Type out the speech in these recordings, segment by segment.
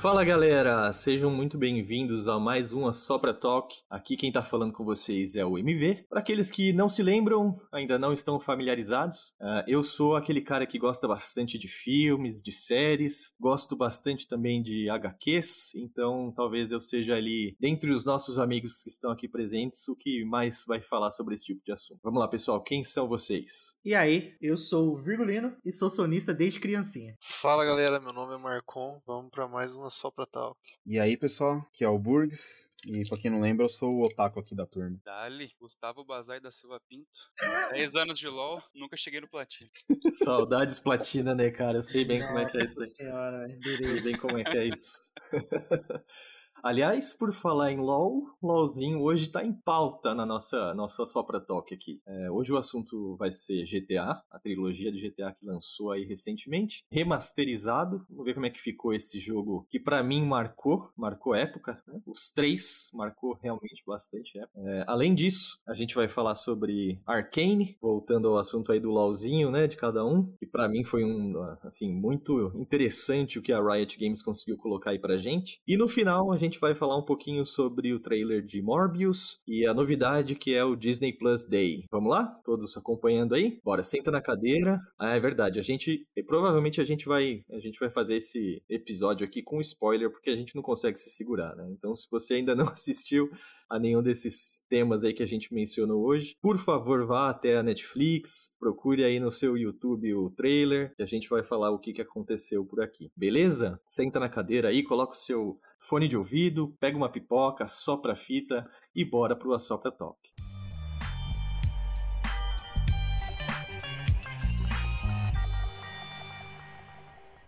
Fala galera, sejam muito bem-vindos a mais uma Sopra Talk. Aqui quem tá falando com vocês é o MV. Para aqueles que não se lembram, ainda não estão familiarizados, uh, eu sou aquele cara que gosta bastante de filmes, de séries, gosto bastante também de HQs, então talvez eu seja ali, dentre os nossos amigos que estão aqui presentes, o que mais vai falar sobre esse tipo de assunto. Vamos lá, pessoal, quem são vocês? E aí, eu sou o Virgulino e sou sonista desde criancinha. Fala galera, meu nome é Marcon, vamos para mais uma só pra Talk. E aí, pessoal, que é o Burgs. E pra quem não lembra, eu sou o otaku aqui da turma. Dali, Gustavo Bazai da Silva Pinto. 10 anos de LOL, nunca cheguei no platina. Saudades platina, né, cara? Eu sei bem Nossa como é que é isso aí. Senhora, sei bem como é que é isso. Aliás, por falar em LoL, LoLzinho hoje tá em pauta na nossa, nossa Sopra Talk aqui. É, hoje o assunto vai ser GTA, a trilogia de GTA que lançou aí recentemente, remasterizado. Vamos ver como é que ficou esse jogo que para mim marcou, marcou época. Né? Os três marcou realmente bastante época. É, além disso, a gente vai falar sobre Arcane, voltando ao assunto aí do LoLzinho, né, de cada um, que para mim foi um, assim, muito interessante o que a Riot Games conseguiu colocar aí pra gente. E no final a gente gente vai falar um pouquinho sobre o trailer de Morbius e a novidade que é o Disney Plus Day. Vamos lá? Todos acompanhando aí? Bora, senta na cadeira. Ah, é verdade. A gente provavelmente a gente vai a gente vai fazer esse episódio aqui com spoiler porque a gente não consegue se segurar, né? Então, se você ainda não assistiu a nenhum desses temas aí que a gente mencionou hoje, por favor vá até a Netflix, procure aí no seu YouTube o trailer e a gente vai falar o que, que aconteceu por aqui. Beleza? Senta na cadeira aí, coloca o seu fone de ouvido, pega uma pipoca, sopra a fita e bora pro Assopra Talk.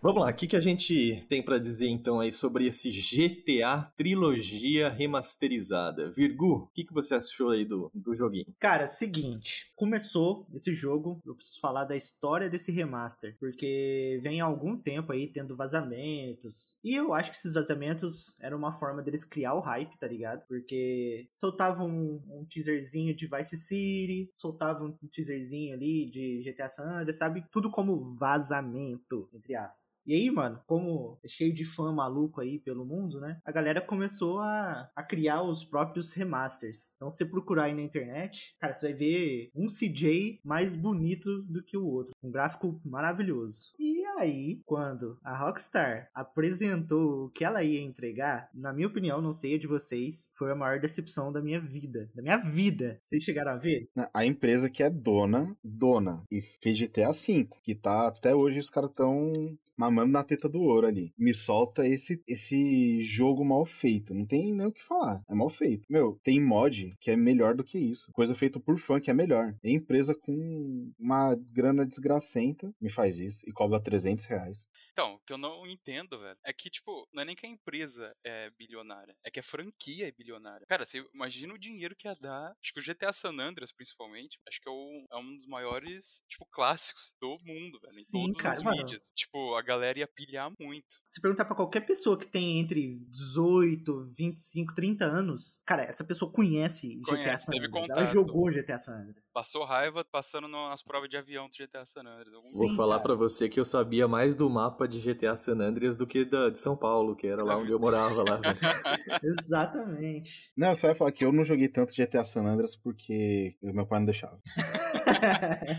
Vamos lá, o que, que a gente tem para dizer então aí sobre esse GTA trilogia remasterizada? Virgu, o que, que você achou aí do, do joguinho? Cara, seguinte, começou esse jogo, eu preciso falar da história desse remaster, porque vem há algum tempo aí tendo vazamentos, e eu acho que esses vazamentos eram uma forma deles criar o hype, tá ligado? Porque soltavam um, um teaserzinho de Vice City, soltavam um teaserzinho ali de GTA San Andreas, sabe? Tudo como vazamento, entre aspas. E aí, mano, como é cheio de fã maluco aí pelo mundo, né? A galera começou a, a criar os próprios remasters. Então, se você procurar aí na internet, cara, você vai ver um CJ mais bonito do que o outro. Um gráfico maravilhoso. E aí, quando a Rockstar apresentou o que ela ia entregar, na minha opinião, não sei a de vocês, foi a maior decepção da minha vida. Da minha vida. Vocês chegaram a ver? A empresa que é dona, dona, e fez GTA V, que tá até hoje os caras tão mamando na teta do ouro ali. Me solta esse, esse jogo mal feito. Não tem nem o que falar. É mal feito. Meu, tem mod que é melhor do que isso. Coisa feita por fã que é melhor. É empresa com uma grana desgracenta me faz isso e cobra 300 reais. Então, o que eu não entendo, velho, é que, tipo, não é nem que a empresa é bilionária, é que a franquia é bilionária. Cara, você imagina o dinheiro que ia dar. Acho que o GTA San Andreas, principalmente, acho que é, o, é um dos maiores, tipo, clássicos do mundo, velho. Em Sim, todas cara, as mano. mídias. Tipo, a galera ia pilhar muito. Se perguntar pra qualquer pessoa que tem entre 18, 25, 30 anos, cara, essa pessoa conhece, GTA Conhece, San teve Andreas. Ela jogou GTA San Andreas. Passou raiva passando nas provas de avião do GTA San Andreas. Vou Sim, falar cara. pra você que eu sabia mais do mapa de GTA San Andreas do que da de São Paulo, que era lá onde eu morava lá. velho. Exatamente. Não, eu só ia falar que eu não joguei tanto GTA San Andreas porque meu pai não deixava.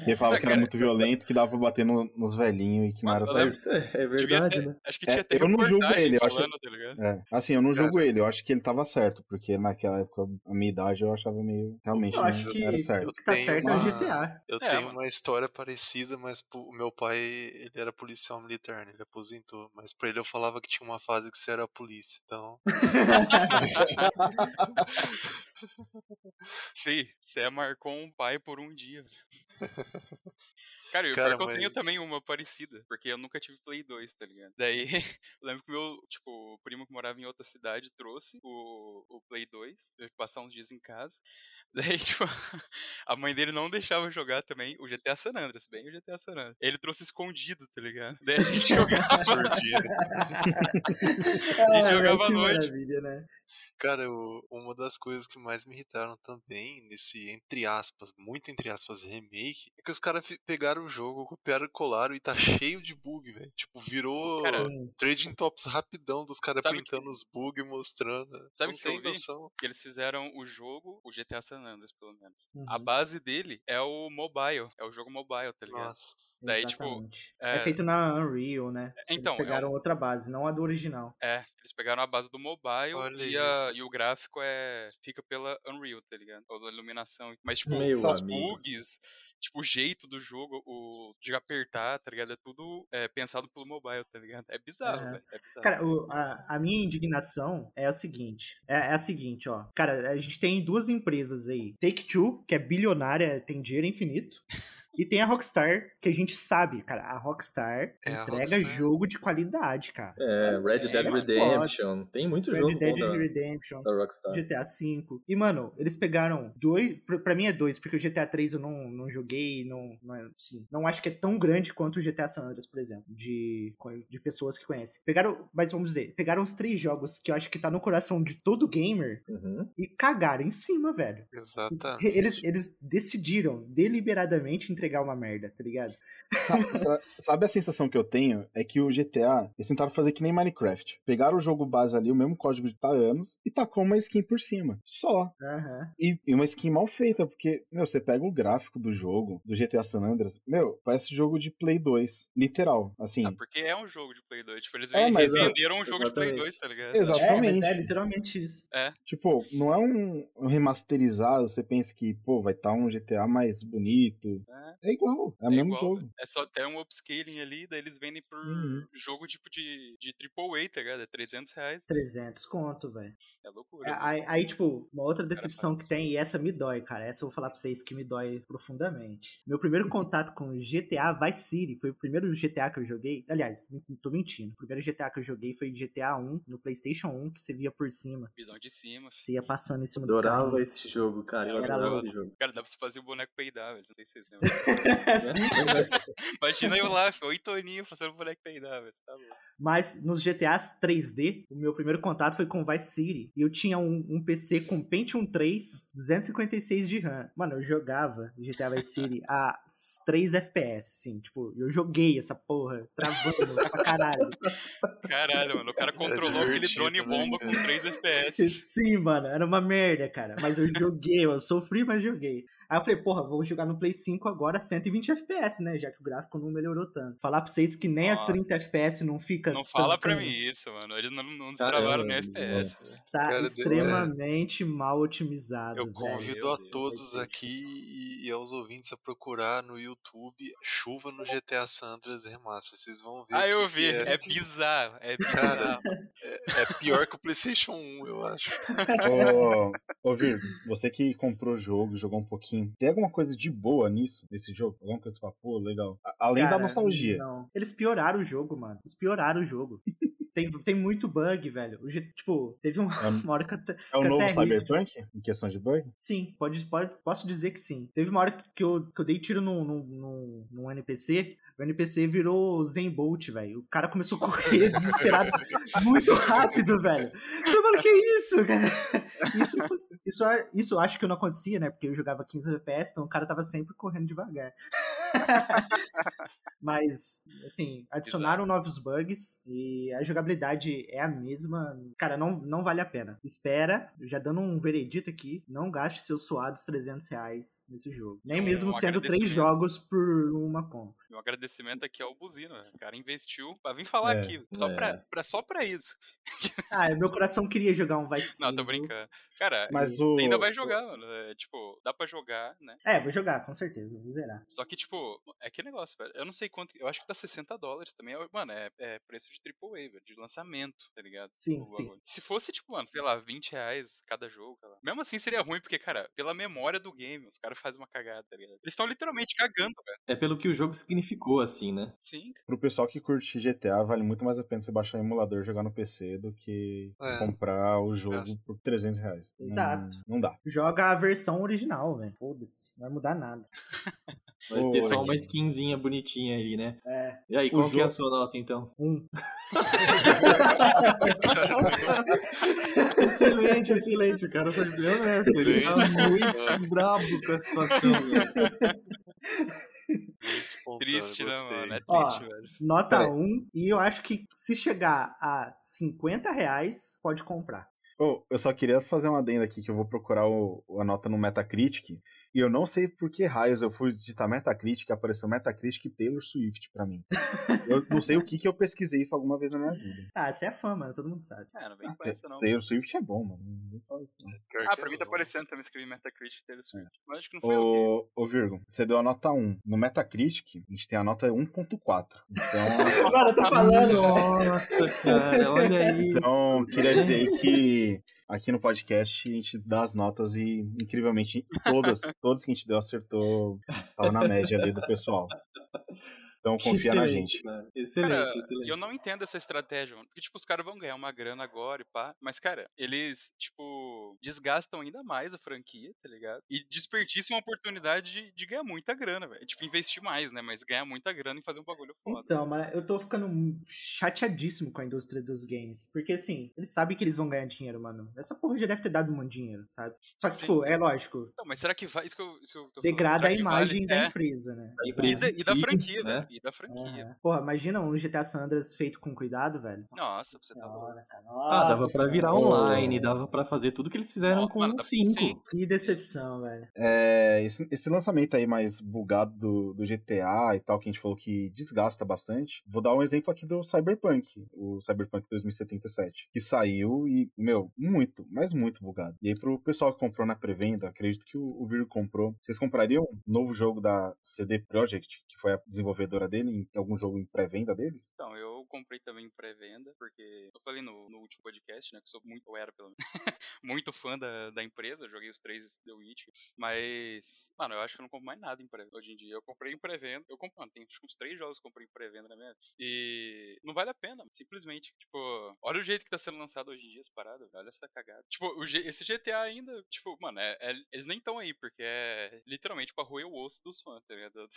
Ele falava que era muito violento, que dava pra bater no- nos velhinhos e que não era certo. É, é verdade, ter- né? Acho que É, tinha até eu não julgo ele, eu acho- falando, tá ligado? É, assim, eu não julgo ele, eu acho que ele tava certo, porque naquela época, a minha idade, eu achava meio. Realmente, Eu não, acho que não era o certo. que tá certo é uma- o GTA. Eu É, tenho mano. uma história parecida, mas o meu pai, ele era policial militar, né? Ele aposentou. Mas pra ele eu falava que tinha uma fase que você era a polícia. Então, Fih, você marcou um pai por um dia. Cara, e o Cara, pior que eu tenho também uma parecida, porque eu nunca tive Play 2, tá ligado? Daí, eu lembro que meu, tipo, o primo que morava em outra cidade trouxe o, o Play 2, pra eu passar uns dias em casa. Daí, tipo, a mãe dele não deixava jogar também o GTA San Andreas, bem o GTA San Andreas. Ele trouxe escondido, tá ligado? Daí a gente jogava, surdia. Ah, jogava à noite. né? Cara, eu- uma das coisas que mais me irritaram também nesse, entre aspas, muito entre aspas, remake é que os caras pegaram o jogo, copiaram, colaram e tá cheio de bug, velho. Tipo, virou Cara, trading tops rapidão dos caras printando os bugs, mostrando. Sabe o que eu tem vi? noção. que eles fizeram o jogo, o GTA San Andreas, pelo menos. Uhum. A base dele é o mobile, é o jogo mobile, tá ligado? Nossa. Daí, tipo, Exatamente. é- é... feito na Unreal, né? Então, é Eles pegaram um- outra base, não a do original. É, eles pegaram a base do mobile Olha e, a- e o gráfico é fica pela Unreal, tá ligado? Ou da iluminação. Mas, tipo, Meu os amigo. bugs, tipo, o jeito do jogo, o de apertar, tá ligado? É tudo é, pensado pelo mobile, tá ligado? É bizarro, Aham. velho. É bizarro. Cara, o- a, a minha indignação é a seguinte. É, é a seguinte, ó. Cara, a gente tem duas empresas aí. Take-Two, que é bilionária, tem dinheiro infinito. E tem a Rockstar, que a gente sabe, cara. A Rockstar É, a entrega Rockstar. jogo de qualidade, cara. É, Red Dead é foda. Redemption. Tem muito jogo Red Dead bom da, Redemption. da Rockstar. GTA V. E, mano, eles pegaram dois. Pra, pra mim é dois, porque o GTA 3 eu não, não joguei, não, não, é- assim, não acho que é tão grande quanto o GTA San Andreas, por exemplo, de, de pessoas que conhecem. Pegaram, mas vamos dizer, pegaram os três jogos que eu acho que tá no coração de todo gamer Uhum. e cagaram em cima, velho. Exatamente. Eles, eles decidiram deliberadamente entregar uma merda, tá ligado? Sabe, sa- sabe a sensação que eu tenho? É que o GTA, eles tentaram fazer que nem Minecraft. Pegaram o jogo base ali, o mesmo código de tá há anos, e tacou uma skin por cima. Só. Aham. E, e uma skin mal feita, porque, meu, você pega o gráfico do jogo, do GTA San Andreas, meu, parece jogo de Play 2. Literal. Assim. Ah, porque é um jogo de Play 2. Tipo, eles É, venderam um jogo de Play exatamente. 2, tá ligado? Exato. É, mas Exatamente. é literalmente isso. Tipo, não é um, remasterizado, você pensa que, pô, vai estar um GTA mais bonito. É. É igual, é o É mesmo igual, jogo. É só ter um upscaling ali, daí eles vendem por Uhum. jogo tipo de, de AAA, tá ligado? É 300 reais. 300 conto, velho. É loucura. É, velho. Aí, aí, tipo, uma outra Os decepção que tem, e essa me dói, cara. Essa eu vou falar pra vocês que me dói profundamente. Meu primeiro contato com GTA Vice City foi o primeiro GTA que eu joguei. Aliás, não tô mentindo. O primeiro GTA que eu joguei foi GTA 1 no PlayStation 1, que você via por cima. Visão de cima. filho. Você ia passando em cima dos Adorava carros. esse jogo, cara. Eu Era adorava louco. esse jogo. Cara, dá pra você fazer o boneco peidar, velho. Não sei se vocês lembram. Sim. Imagina eu lá, filho, oito aninhos fazendo o boneco peidar, velho. Tá louco. Mas nos GTAs 3D, o meu primeiro contato foi com Vice City. E eu tinha um, um PC com Pentium 3, 256 de RAM. Mano, eu jogava GTA Vice City a 3 FPS, sim. Tipo, eu joguei essa porra, travando pra caralho. Caralho, mano. O cara controlou aquele drone bomba com cara? 3 FPS. Sim, mano, era uma merda, cara. Mas eu joguei, eu sofri, mas joguei. Aí eu falei, porra, vou jogar no Play 5 agora 120 FPS, né? Já que o gráfico não melhorou tanto. Falar pra vocês que nem a Nossa. 30 FPS não fica. Não fala pra mim isso, mano. Eles não, não destravaram nem FPS. Tá Cara, extremamente mal otimizado. Eu velho. convido a Deus, todos aqui e, e aos ouvintes a procurar no YouTube Chuva no GTA San Andreas Remaster. Vocês vão ver. Ah, eu vi. que É bizarro. É bizarro. É pior que o PlayStation 1, eu acho. Ô, ô Vir, você que comprou o jogo, jogou um pouquinho, tem alguma coisa de boa nisso, nesse jogo? Alguma coisa pra pô, legal? Além da Cara, nostalgia. Não. Eles pioraram o jogo, mano. Eles pioraram o jogo. tem, tem muito bug, velho. O tipo, teve um- É, uma hora que eu, até- é o novo. Cyberpunk, em questão de bug? Sim, pode, pode, posso dizer que sim. Teve uma hora que eu, que eu dei tiro num, num, num, num NPC, o NPC virou Zen Bolt, velho. O cara começou a correr desesperado muito rápido, velho. Eu falei, mano, que isso, cara? Isso, isso, isso eu acho que não acontecia, né? Porque eu jogava 15 FPS, então o cara tava sempre correndo devagar. Mas, assim, adicionaram novos bugs e a jogabilidade é a mesma. Cara, não, não vale a pena. Espera, já dando um veredito aqui, não gaste seus suados 300 reais nesse jogo. Nem Um mesmo sendo três jogos por uma compra. E um agradecimento aqui ao Buzino, velho. O cara investiu pra vir falar É. aqui. Só, É. pra, pra- só pra isso. Ah, meu coração queria jogar um Vice Não, tô brincando. Cara, Mas o. ainda vai jogar, mano. É, tipo, dá pra jogar, né? É, vou jogar, com certeza, vou zerar. Só que, tipo, é que negócio, velho. Eu não sei quanto. Eu acho que tá 60 dólares também. Mano, é, é preço de AAA, velho. De lançamento, tá ligado? Sim, O sim. Se fosse, tipo, mano, sei lá, 20 reais cada jogo, sei lá. Mesmo assim seria ruim, porque, cara, pela memória do game, os caras fazem uma cagada, tá ligado? Eles estão literalmente cagando, velho. É pelo que o jogo significou, assim, né? Sim, Pro pessoal que curte GTA, vale muito mais a pena você baixar um emulador e jogar no PC do que É. comprar o jogo por 300 reais. Não- Exato. Não, dá. Joga a versão original, velho. Foda-se, não vai mudar nada. Vai ter só uma skinzinha bonitinha aí, né? É, E aí, O qual que é a jogo- sua nota, então? um. excelente, excelente. O cara foi bem honesto. Ele tá muito brabo com a situação. velho. triste, né, mano? É Ó, triste, velho. Nota Peraí. 1. E eu acho que se chegar a 50 reais, pode comprar. Ô, eu só queria fazer uma adenda aqui que eu vou procurar o- a nota no Metacritic. E eu não sei por que raios eu fui digitar Metacritic e apareceu Metacritic e Taylor Swift pra mim. Eu não sei o que que eu pesquisei isso alguma vez na minha vida. Ah, você é fã, mano. Todo mundo sabe. É, não vem com essa, não. Taylor Swift é bom, mano. Não vou falar isso, não. Ah, que pra é mim tá aparecendo também escrevi Metacritic e Taylor Swift. Mas acho que não foi eu. que- Ô, ô Virgo, você deu a nota 1. No Metacritic, a gente tem a nota 1.4. Então, Mano, eu tô falando. Nossa, cara, olha isso. então queria dizer que aqui no podcast a gente dá as notas e, incrivelmente, todas, todas que a gente deu acertou. Tava na média ali do pessoal. Então confia na Excelente, gente. Cara. Excelente, Cara, excelente. E eu não entendo essa estratégia, mano. Porque, tipo, os caras vão ganhar uma grana agora e pá. Mas, cara, eles, tipo, desgastam ainda mais a franquia, tá ligado? E desperdiçam a oportunidade de, de ganhar muita grana, velho. Tipo, investir mais, né? Mas ganhar muita grana e fazer um bagulho foda. Então, mas eu tô ficando chateadíssimo com a indústria dos games. Porque, assim, eles sabem que eles vão ganhar dinheiro, mano. Essa porra já deve ter dado muito dinheiro, sabe? Só que, Sim. tipo, é lógico. Não, mas será que vai. Isso que eu, isso que eu tô falando, Degrada será a imagem vale? da É, empresa, né? Da E empresa. da, e da franquia, né? né? E da franquia. Aham. Porra, imagina um GTA San Andreas feito com cuidado, velho. Nossa, você tá cara. Ah, dava Nossa pra virar senhora. online, dava pra fazer tudo que eles fizeram Ó, com mano, o dá- 5. sim. Que decepção, velho. É, esse, esse lançamento aí mais bugado do, do GTA e tal, que a gente falou que desgasta bastante. Vou dar um exemplo aqui do Cyberpunk, o Cyberpunk 2077, que saiu e, meu, muito, mas muito bugado. E aí, pro pessoal que comprou na pré-venda, acredito que o, o Virgo comprou. Vocês comprariam um novo jogo da CD Projekt, que foi a desenvolvedora dele, em algum jogo em pré-venda deles? Então, eu comprei também em pré-venda, porque eu falei no, no último podcast, né, que eu sou muito, eu era pelo menos, muito fã da, da empresa, joguei os três The Witch, mas, mano, eu acho que eu não compro mais nada em pré-venda hoje em dia. Eu comprei em pré-venda, eu compro, mano, tem acho uns três jogos que eu comprei em pré-venda na minha e não vale a pena, simplesmente, tipo, olha o jeito que tá sendo lançado hoje em dia essa parada, velho, olha essa cagada. Tipo, o G- esse GTA ainda, tipo, mano, é, é- eles nem estão aí, porque é literalmente pra roer o osso dos fãs, tá ligado?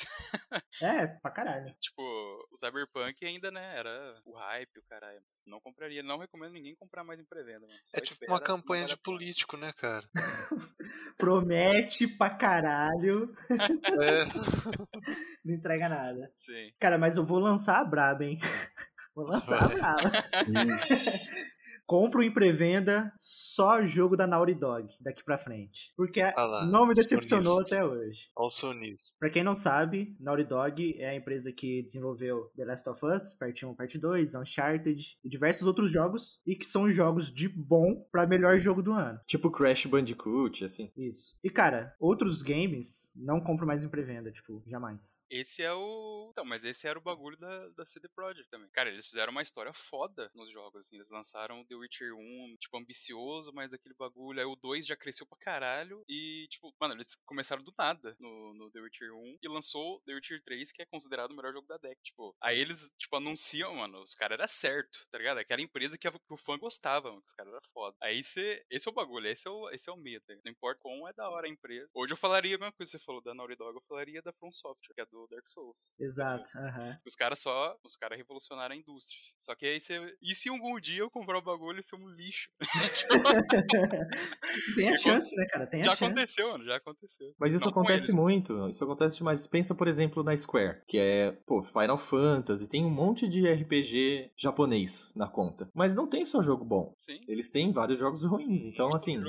É, pra caralho. Tipo, o Cyberpunk ainda, né, era o hype, o caralho. Não compraria, não recomendo ninguém comprar mais em pré-venda, mano. Só É tipo espera, uma campanha de a político, né, cara? Promete pra caralho, É, não entrega nada. Sim. Cara, mas eu vou lançar a braba, hein? Vou lançar a Vai. braba. Compro em pré-venda só jogo da Naughty Dog daqui pra frente. Porque Ah não me decepcionou até hoje. olha o sonis. Pra quem não sabe, Naughty Dog é a empresa que desenvolveu The Last of Us, Parte 1, Parte 2, Uncharted e diversos outros jogos, e que são jogos de bom pra melhor jogo do ano. Tipo Crash Bandicoot, assim. Isso. E cara, outros games não compro mais em pré-venda, tipo, jamais. Esse é o. Então, mas esse era o bagulho da, da CD Projekt também. Cara, eles fizeram uma história foda nos jogos, assim. Eles lançaram The Witcher 1, tipo, ambicioso, mas aquele bagulho. Aí o 2 já cresceu pra caralho. E, tipo, mano, eles começaram do nada no, no The Witcher 1 e lançou The Witcher 3, que é considerado o melhor jogo da deck. Tipo, aí eles, tipo, anunciam, mano, os caras era certo, tá ligado? Aquela empresa que, a- que o fã gostava, mano, que os caras eram foda. Aí cê, esse é o bagulho, esse é o, esse é o medo. Não importa como é da hora a empresa. Hoje eu falaria a mesma coisa que você falou da Naughty Dog, eu falaria da From Software, que é do Dark Souls. Exato, aham. Os caras só, os caras revolucionaram a indústria. Só que aí você, e se algum dia eu comprar o bagulho e ser um lixo? Tem a chance, né, cara? Tem a já chance. aconteceu, mano, já aconteceu. Mas isso Não acontece muito. Isso acontece demais. Pensa, por exemplo, na Square, que é, pô, Final Fantasy, tem um monte de RPG japonês na conta. Mas não tem só jogo bom. Sim. Eles têm vários jogos ruins. Então, assim,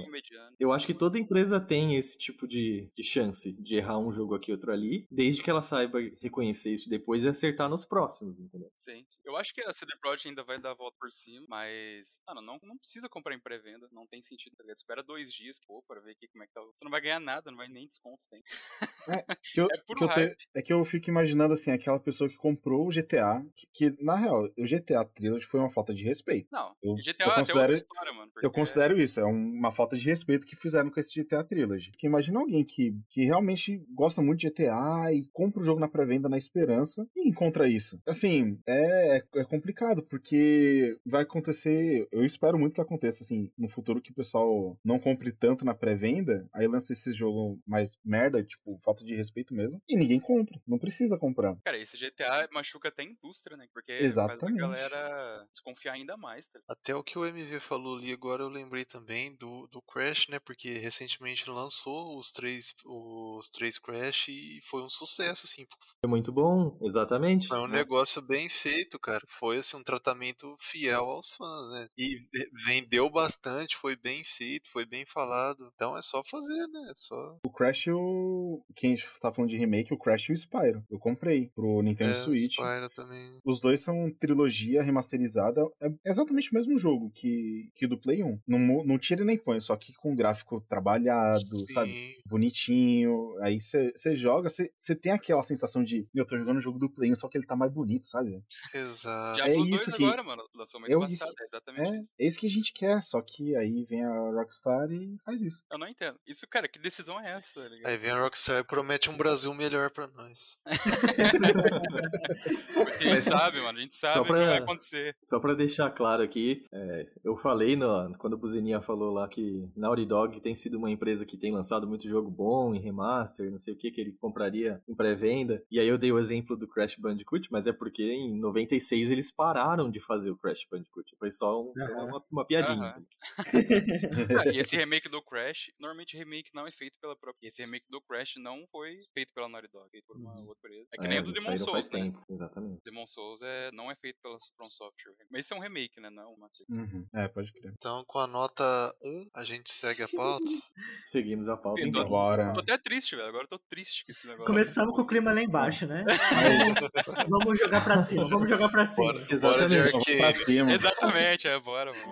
eu acho que toda empresa tem esse tipo de, de chance de errar um jogo aqui, outro ali, desde que ela saiba reconhecer isso depois e acertar nos próximos, entendeu? Sim. Eu acho que a CD Projekt ainda vai dar a volta por cima, mas, mano, não, não precisa comprar em pré-venda, não tem sentido, tá ligado? Espera dois dias, pô, pra ver aqui como é que tá. Você não vai ganhar nada, não vai nem desconto, tem. Que eu, É que eu te- é que eu fico imaginando assim, aquela pessoa que comprou o GTA, que, que, na real, o GTA Trilogy foi uma falta de respeito. Não, Eu- GTA eu é considero- história, mano. Eu considero isso, é um- uma falta de respeito que fizeram com esse GTA Trilogy. Porque imagina alguém que, que realmente gosta muito de GTA e compra o jogo na pré-venda na esperança e encontra isso. Assim, é, é, é complicado, porque vai acontecer. Eu espero muito que aconteça, assim, no futuro que o pessoal não compre tanto na pré-venda, aí lança esse jogo mais merda, tipo, falta de respeito mesmo, e ninguém compra. Não precisa comprar. Cara, esse GTA machuca até a indústria, né? Porque Exatamente. faz a galera desconfiar ainda mais, tá? Até o que o MV falou ali agora eu lembrei também do, do Crash, né? Porque recentemente lançou os três, os três Crash e foi um sucesso, assim. Foi muito bom, exatamente. Foi um né? negócio bem feito, cara. Foi assim, um tratamento fiel aos fãs, né? E ve- vendeu bastante, foi bem feito, foi bem falado. Então é só fazer, né? É só. O Crash, o. Quem tá falando de remake, o Crash e o Spyro. Eu comprei pro Nintendo É, Switch. Spyro também. Os dois são trilogia remasterizada. É exatamente o mesmo jogo que, que o do Play 1. Não, não tira nem põe, só que com gráfico trabalhado, sabe? Sim. Bonitinho. Aí você joga, você tem aquela sensação de, meu, eu tô jogando o jogo do Play 1, só que ele tá mais bonito, sabe? Exato. Já é isso 2 que- agora, mano. Lançou mês é passado, isso- é exatamente É, é isso que a gente quer, só que aí vem a Rockstar e faz isso. Eu não entendo. Isso, cara, que decisão é essa, tá ligado? Aí vem a Rockstar e promete um Brasil melhor pra nós. Porque a gente sabe, mano. A gente sabe só o que vai acontecer. Só pra deixar claro aqui, é, eu falei no- quando o Buzininha falou lá que Naughty Dog tem sido uma empresa que tem lançado muito jogo bom em remaster, não sei o que, que ele compraria em pré-venda. E aí eu dei o exemplo do Crash Bandicoot, mas é porque em 96 eles pararam de fazer o Crash Bandicoot. Foi só um- Aham. uma, uma piadinha. Aham. Ah, e esse remake do Crash, normalmente remake não é feito pela própria. Esse remake do Crash não foi feito pela Naughty Dog, feito por uma Uhum. outra empresa. É que nem o do Demon Souls, né? tempo, exatamente. Demon Souls é, não é feito pela From Software. Mas isso é um remake, né? Não uma Uhum. É, pode crer. Então, com a nota 1, a gente segue a pauta. Seguimos a pauta. Então, Então. Bora. Tô até triste, velho. Agora eu tô triste com esse negócio. Começamos com o clima lá embaixo, né? vamos jogar pra cima, vamos jogar pra cima. Bora, bora Exatamente. Vamos pra cima. Exatamente, é, bora, mano.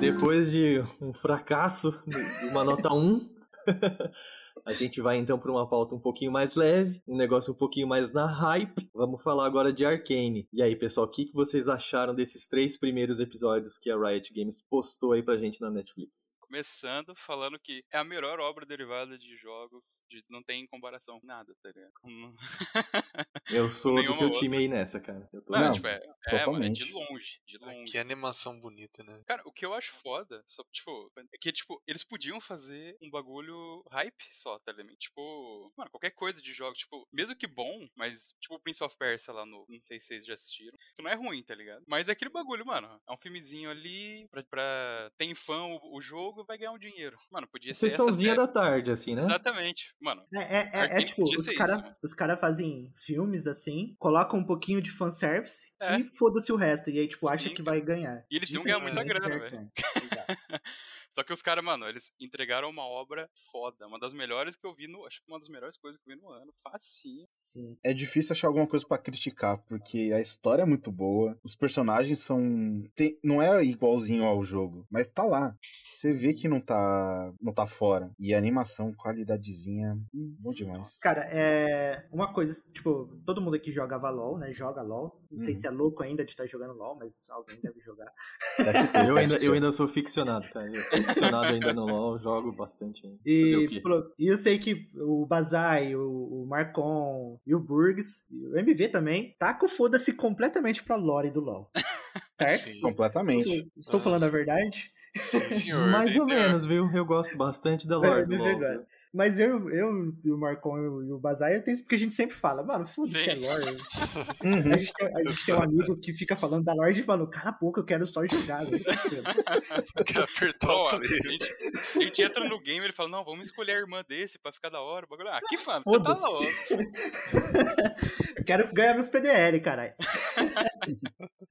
Depois de um fracasso, uma nota 1, a gente vai então para uma pauta um pouquinho mais leve, um negócio um pouquinho mais na hype. Vamos falar agora de Arcane. E aí, pessoal, o que, que vocês acharam desses três primeiros episódios que a Riot Games postou aí pra gente na Netflix? Começando falando que é a melhor obra derivada de jogos, de não tem comparação com nada, tá ligado? Com- Eu sou do seu outra. time aí nessa, cara. Eu tô Não, Não, tipo, é, é, mano, é de longe, de longe. Que animação bonita, né? Cara, o que eu acho foda, só, tipo, é que, tipo, eles podiam fazer um bagulho hype só, tá ligado? Tipo, mano, qualquer coisa de jogo, tipo, mesmo que bom, mas, tipo, o Prince of Persia lá no, não sei se vocês já assistiram, que não é ruim, tá ligado? Mas é aquele bagulho, mano, é um filmezinho ali, pra, pra tem fã o, o jogo, vai ganhar um dinheiro. Mano, podia ser Sessãozinha da tarde, assim, né? Exatamente, mano. É, é, é, é tipo, os caras cara fazem filmes assim, colocam um pouquinho de fanservice É. e foda-se o resto. E aí, tipo, acha Sim, que vai ganhar. E eles iam ganhar muita Diferentemente grana, velho. Só que os caras, mano, eles entregaram uma obra foda. Uma das melhores que eu vi no. Acho que uma das melhores coisas que eu vi no ano. Facinho. Sim. É difícil achar alguma coisa pra criticar, porque a história é muito boa, os personagens são. tem- não é igualzinho ao jogo, mas tá lá. Você vê que não tá, não tá fora. E a animação, qualidadezinha, hum, bom demais. Cara, é. Uma coisa, tipo, todo mundo aqui jogava LOL, né? Joga LOL. Não sei Uhum. se é louco ainda de estar jogando LOL, mas alguém deve jogar. Eu ainda, eu ainda sou ficcionado, cara. Eu sou ficcionado ainda no LoL, jogo bastante ainda. E, pro- e eu sei que o Bazai, o, o Marcon e o Burgs, e o MV também, tá com foda-se completamente pra lore do LoL. Certo? Sim. Completamente. Estou falando a verdade? Sim, senhor. Mais ou senhor. menos, viu? Eu gosto bastante da lore do É, LoL. verdade. Mas eu, eu e o Marcon e o Bazai, eu tenho isso porque a gente sempre fala, mano, foda-se a lore. Uhum. A gente, tem, a gente tem um amigo que fica falando da lore e fala, cala a boca, eu quero só jogar. velho." Quer apertar o a, gente, a gente entra no game e ele fala, não, vamos escolher a irmã desse pra ficar da hora. O bagulho. Ah, que mano, você tá louco. Eu quero ganhar meus PDL, caralho.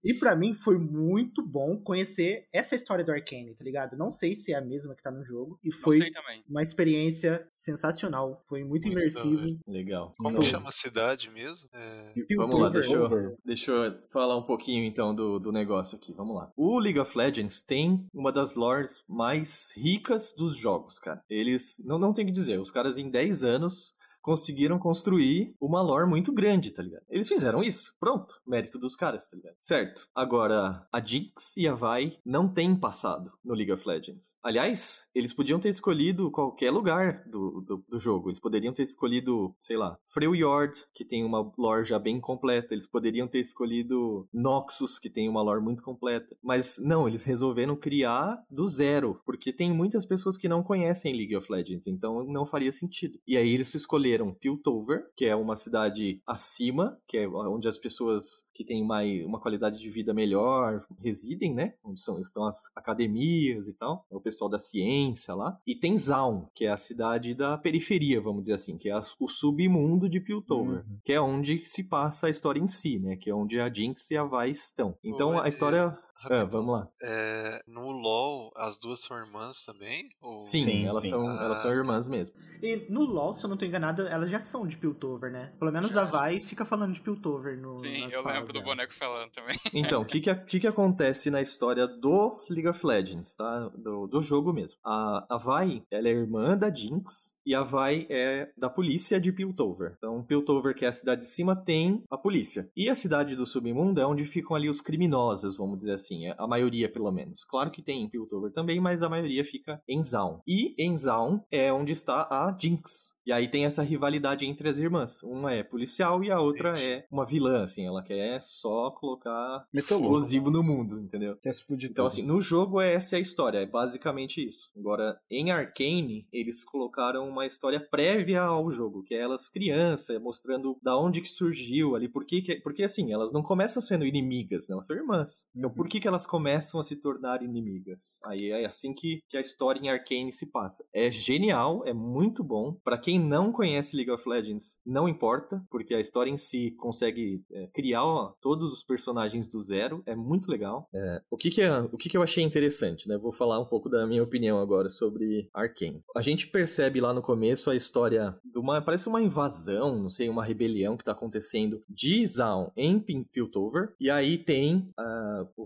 e pra mim foi muito bom conhecer essa história do Arcane, tá ligado? Não sei se é a mesma que tá no jogo. E foi uma experiência sensacional. Foi muito, imersivo. Legal. Como que chama a cidade mesmo? É... Vamos lá, deixa eu, deixa eu falar um pouquinho então do, do negócio aqui. Vamos lá. O League of Legends tem uma das lores mais ricas dos jogos, cara. Eles, não, não tem o que dizer, os caras em 10 anos conseguiram construir uma lore muito grande, tá ligado? Eles fizeram isso. Pronto. Mérito dos caras, tá ligado? Certo. Agora, a Jinx e a Vi não têm passado no League of Legends. Aliás, eles podiam ter escolhido qualquer lugar do, do, do jogo. Eles poderiam ter escolhido, sei lá, Freljord, que tem uma lore já bem completa. Eles poderiam ter escolhido Noxus, que tem uma lore muito completa. Mas não, eles resolveram criar do zero, porque tem muitas pessoas que não conhecem League of Legends, então não faria sentido. E aí eles escolheram Piltover, que é uma cidade acima, que é onde as pessoas que têm mais, uma qualidade de vida melhor residem, né? Onde são, estão as academias e tal, é o pessoal da ciência lá. E tem Zaun, que é a cidade da periferia, vamos dizer assim, que é o submundo de Piltover, Uhum. que é onde se passa a história em si, né? Que é onde a Jinx e a Vi estão. Então a história. Ah, Rapidão. vamos lá. É, no LoL, as duas são irmãs também? Ou... Sim, Sim, elas, sim. São, Ah, elas são tá. irmãs mesmo. E no LoL, se eu não tô enganado, elas já são de Piltover, né? Pelo menos Já, a Vi fica falando de Piltover no Sim, nas eu falas lembro do dela. boneco falando também. Então, o que que, que que acontece na história do League of Legends, tá? Do, do jogo mesmo. A, a Vi, ela é irmã da Jinx e a Vi é da polícia de Piltover. Então, Piltover, que é a cidade de cima, tem a polícia. E a cidade do submundo é onde ficam ali os criminosos, vamos dizer assim. A maioria, pelo menos. Claro que tem em Piltover também, mas a maioria fica em Zaun. E em Zaun é onde está a Jinx. E aí tem essa rivalidade entre as irmãs. Uma é policial e a outra Entendi. é uma vilã, assim. Ela quer só colocar Meteu louco. explosivo no mundo, entendeu? Quer explodir Então, tudo. assim, no jogo essa é a história, é basicamente isso. Agora, em Arcane, eles colocaram uma história prévia ao jogo, que é elas crianças, mostrando da onde que surgiu ali, por que que- porque assim, elas não começam sendo inimigas, né? elas são irmãs. Então, Uhum. por que que elas começam a se tornar inimigas? Aí é assim que, que a história em Arcane se passa. É genial, é muito bom. Pra quem não conhece League of Legends, não importa, porque a história em si consegue é, criar ó, todos os personagens do zero, é muito legal. É, o que que, é, o que que eu achei interessante, né? Vou falar um pouco da minha opinião agora sobre Arcane. A gente percebe lá no começo a história de uma, parece uma invasão, não sei, uma rebelião que tá acontecendo de Zaun em Piltover, e aí tem ah, o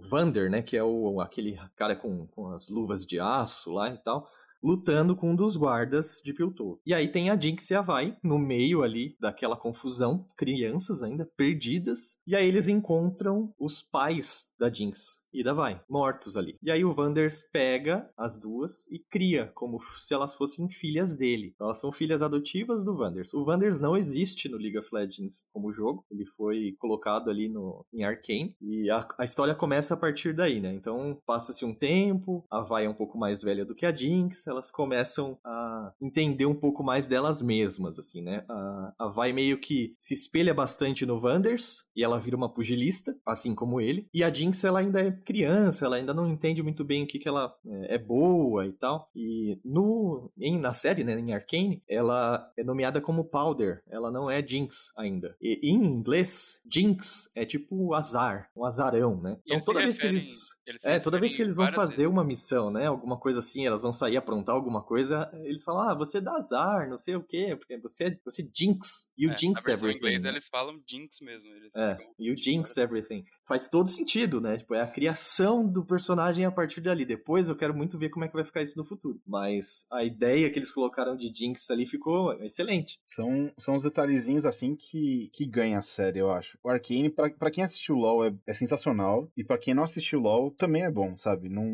Né, que é o, aquele cara com, com as luvas de aço lá e tal, lutando com um dos guardas de Piltover. E aí tem a Jinx e a Vi no meio ali daquela confusão, crianças ainda perdidas, e aí eles encontram os pais da Jinx e da Vi, mortos ali. E aí o Wanders pega as duas e cria como se elas fossem filhas dele. Então, elas são filhas adotivas do Wanders. O Wanders não existe no League of Legends como jogo, ele foi colocado ali no, em Arcane, e a, a história começa a partir daí, né? Então passa-se um tempo, a Vi é um pouco mais velha do que a Jinx, elas começam a entender um pouco mais delas mesmas, assim, né? A, a Vi meio que se espelha bastante no Wanders, e ela vira uma pugilista, assim como ele, e a Jinx, ela ainda é criança, ela ainda não entende muito bem o que, que ela é, é boa e tal, e no, em, na série, né, em Arcane, ela é nomeada como Powder, ela não é Jinx ainda. E em inglês, Jinx é tipo azar, um azarão, né? Então toda vez que eles eles é, toda vez que eles vão fazer vezes. uma missão, né? Alguma coisa assim, elas vão sair aprontar alguma coisa, eles falam, ah, você dá azar, não sei o quê, porque você, você jinx, you É, jinx versão em everything. inglês né? eles falam Jinx mesmo. Eles É, you jinx everything. Faz todo sentido, né? Tipo, é a criação do personagem a partir dali. Depois eu quero muito ver como é que vai ficar isso no futuro. Mas a ideia que eles colocaram de Jinx ali ficou excelente. São, são os detalhezinhos assim que, que ganha a série, eu acho. O Arcane, pra, pra quem assistiu LoL, é, é sensacional. E pra quem não assistiu LoL, também é bom, sabe? Não,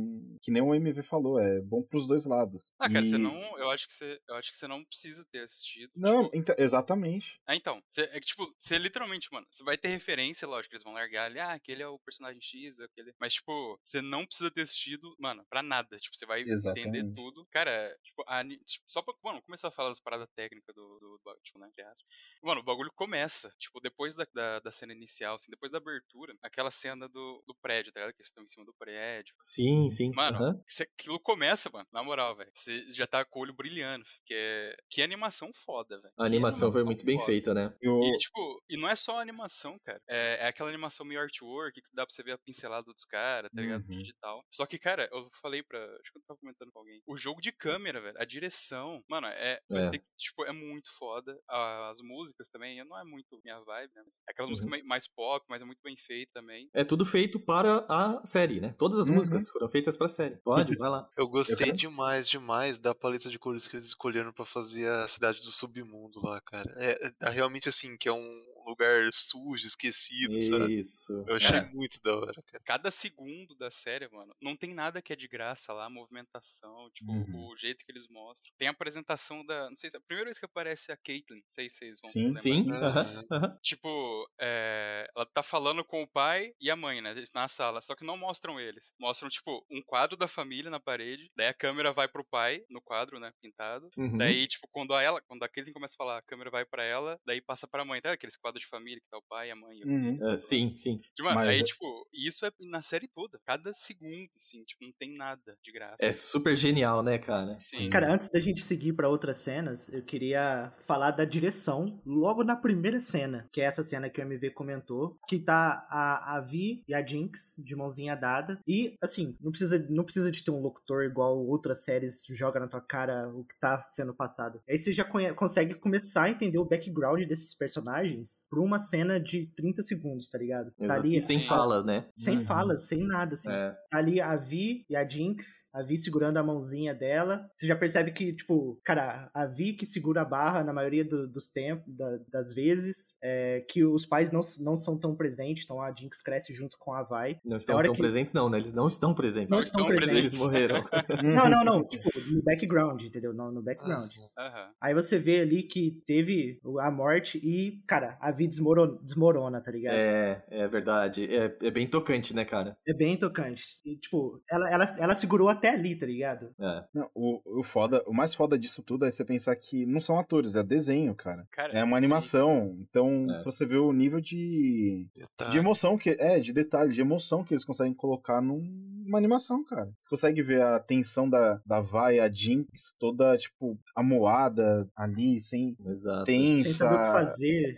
que nem o MV falou, é bom pros dois lados. Ah, cara, E- você não. Eu acho que você. Eu acho que você não precisa ter assistido. Não, tipo, então, exatamente. Ah, então. Você, é que, tipo, você literalmente, mano, você vai ter referência, lógico, eles vão largar ali, ah, aquele é o personagem X, aquele. Mas, tipo, você não precisa ter assistido, mano, pra nada. Tipo, você vai entender Exatamente. tudo. Cara, tipo, a, tipo, só pra. Mano, começar a falar das paradas técnicas do, do, do tipo, né? entre aspas. Mano, o bagulho começa, tipo, depois da, da, da cena inicial, assim, depois da abertura, aquela cena do, do prédio, tá ligado? Que eles estão em cima do prédio. Sim, sim. Mano, se aquilo começa, mano, na moral, velho. Você já tá com o olho brilhando. Que, é... que animação foda, velho. A animação foi muito bem foda. feita, né? Eu, E, tipo, e não é só a animação, cara. É, é aquela animação meio artwork artwork, que dá pra você ver a pincelada dos caras, tá ligado? Uhum. Digital. Só que, cara, eu falei pra. Acho que eu tava comentando com alguém. O jogo de câmera, velho, a direção, mano, é. É. que- tipo, é muito foda. As músicas também, não é muito minha vibe, né? É aquela música Uhum. mai- mais pop, mas é muito bem feita também. É tudo feito para a série, né? Todas as Uhum. músicas foram feitas pra série. Pode, vai lá. Eu gostei quero- demais, demais da paleta de cores que eles escolheram pra fazer a cidade do submundo lá, cara. É, é- é realmente assim, que é um lugar sujo, esquecido, sabe? Isso. Eu achei É. muito da hora, cara. Cada segundo da série, mano, não tem nada que é de graça lá, a movimentação, tipo, Uhum. o jeito que eles mostram. Tem a apresentação da. Não sei se é a primeira vez que aparece a Caitlyn, não sei se vocês vão Sim, lembrar. Sim, Aham. aham. Tipo, é, ela tá falando com o pai e a mãe, né? Eles na sala, só que não mostram eles. Mostram, tipo, um quadro da família na parede, daí a câmera vai pro pai, no quadro, né, pintado. Uhum. Daí, tipo, quando a ela, quando a Caitlyn começa a falar, a câmera vai pra ela, daí passa pra mãe, tá? Aqueles quadros de família que tá o pai, a mãe e o Uhum. É, sim, sim. e, mano, Mas aí, é- tipo, isso é na série toda. Cada segundo, assim, tipo, não tem nada de graça. É super genial, né, cara? Sim. Cara, antes da gente seguir pra outras cenas, eu queria falar da direção logo na primeira cena, que é essa cena que o MV comentou, que tá a, a Vi e a Jinx de mãozinha dada. E, assim, não precisa, não precisa de ter um locutor igual outras séries joga na tua cara o que tá sendo passado. Aí você já consegue começar a entender o background desses personagens por uma cena de 30 segundos, tá ligado? Tá ali Sem Sim. fala, né? sem Uhum. falas, sem nada, assim. É. Tá ali a Vi e a Jinx, a Vi segurando a mãozinha dela. Você já percebe que, tipo, cara, a Vi que segura a barra na maioria do- dos tempos, da- das vezes, é, que os pais não, não são tão presentes, então a Jinx cresce junto com a Vai. Não estão tão que- presentes, não, né? Eles não estão presentes. Não estão presentes. Eles morreram. Não, não, não, tipo, no background, entendeu? No, no background. Aham. Aí você vê ali que teve a morte e, cara, a Vi desmorona, desmorona tá ligado? É, é verdade. É, é bem tocante, né, cara? É bem tocante. E, tipo, ela, ela, ela segurou até ali, tá ligado? É. Não, o, o, foda, o mais foda disso tudo é você pensar que não são atores, é desenho, cara. Cara, É uma sim. animação. Então, É. você vê o nível de, Detalhe. de emoção que. É, de detalhe, de emoção que eles conseguem colocar num- numa animação, cara. Você consegue ver a tensão da, da Vai, a Jinx, toda, tipo, amoada ali, sem. Exato. Sem tensa. saber o que fazer.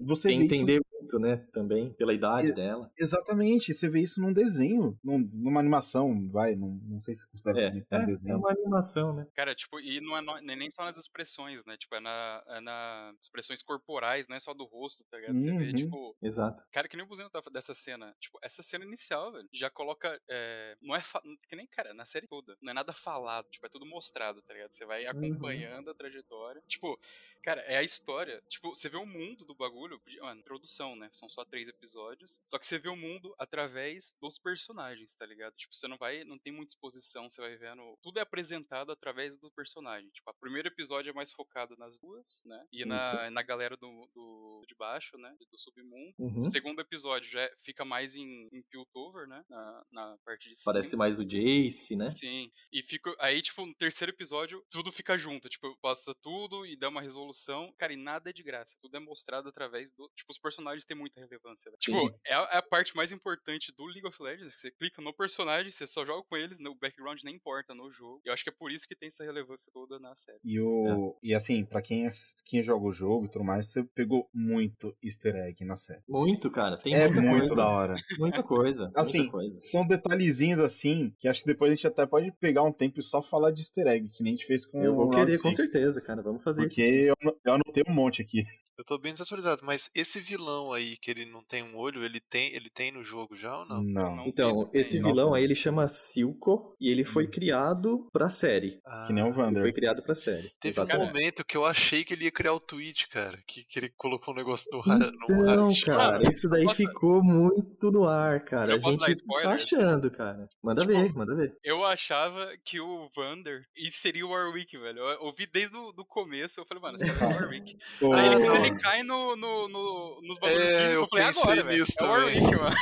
Você Sem entender muito, né? Também, pela idade E- dela. Exatamente, você vê isso num desenho, num- numa animação, vai, não, não sei se considera É, como um é, desenho. é uma animação, né? Cara, tipo, e não é no- nem nem só nas expressões, né? Tipo, é na, é na expressões corporais, não é só do rosto, tá ligado? Você vê, Uhum. tipo, Exato. Cara, que nem o Buzinho tava dessa cena. Tipo, essa cena inicial, velho, já coloca. é, não é. fa- Que nem, cara, na série toda. Não é nada falado. Tipo, é tudo mostrado, tá ligado? Você vai acompanhando a trajetória. Tipo, cara, é a história. Tipo, você vê o mundo do bagulho. Mano, introdução, né? São só três episódios. Só que você vê o mundo através dos personagens, tá ligado? Tipo, você não vai. Não tem muita exposição. Você vai vendo. Tudo é apresentado através do personagem. Tipo, o primeiro episódio é mais focado nas duas, né? E na, na galera do, do de baixo, né? Do submundo. Uhum. O segundo episódio já fica mais em, em Piltover, né? Na, na parte de cima. Parece mais o Jace, né? Sim. E fica. Aí, tipo, no terceiro episódio, tudo fica junto. Tipo, passa tudo e dá uma resolução. Cara, e nada é de graça. Tudo é mostrado através do. Tipo, os personagens têm muita relevância. velho. Tipo, é a, é a parte mais importante do League of Legends. que Você clica no personagem, você só joga com eles, o background nem importa no jogo. Eu acho que é por isso que tem essa relevância toda na série. E, o, e assim, pra quem, quem joga o jogo e tudo mais, você pegou muito easter egg na série. Muito, cara. Tem é muita muito coisa. da hora. Muita coisa. Assim, muita coisa. São detalhezinhos assim, que acho que depois a gente até pode pegar um tempo e só falar de easter egg, que nem a gente fez com Eu vou o querer, com certeza, cara. Vamos fazer Porque isso. Eu, anotei um monte aqui. Eu tô bem desatualizado, mas esse vilão aí, que ele não tem um olho, ele tem, ele tem no jogo já ou não? Não. Não Então, tem- esse Não. vilão aí, ele chama Silco e ele foi Hum. criado pra série. Ah, Que nem o Ele Vander. foi criado pra série. Teve um Exatamente. momento que eu achei que ele ia criar o tweet, cara. Que, que ele colocou um negócio no ar. no Então, ar. cara, isso daí Posso- ficou muito no ar, cara. Eu A gente spoiler? tá achando, cara. Manda Tipo, ver, manda ver. Eu achava que o Vander isso seria o Warwick, velho. Eu ouvi desde o do começo, eu falei, mano, esse cara vai ser o Warwick. Aí ele, Ah. Ele cai no, no, no- nos bagulhos É, eu eu falei, pensei agora, velho. nisso É o também. Warwick, mano.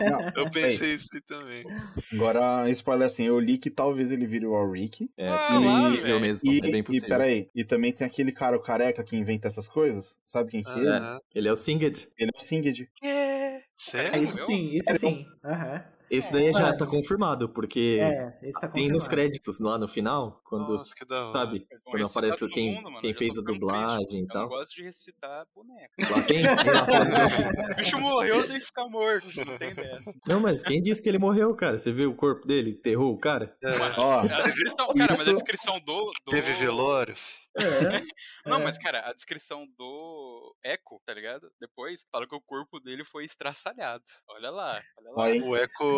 não, Eu pensei isso aí também. Agora, spoiler assim, eu li que talvez ele vire o Warwick. É Ah, lá, possível velho. mesmo. E, é bem e possível. peraí, e também tem aquele cara, o careca, que inventa essas coisas. Sabe quem que é? Ele é o Singed. Ele é o Singed. É. Sério? Cara, isso sim, isso sim. Aham. Esse daí já É. tá confirmado, porque É, esse tá tem nos créditos lá no final, quando, Nossa, sabe, quando aparece quem, mundo, quem eu fez a dublagem e Eu tal. não gosto de recitar boneca. Lá tem, tem lá, pô, O bicho morreu, tem que ficar morto. Não tem dessa. Não, mas quem disse que ele morreu, cara? Você viu o corpo dele? Enterrou o cara? Ó, A descrição, cara, mas a descrição do. do... Teve velório? É. Não, É. mas, cara, a descrição do Echo, tá ligado? Depois, fala que o corpo dele foi estraçalhado. Olha lá, olha lá. Ó, hein?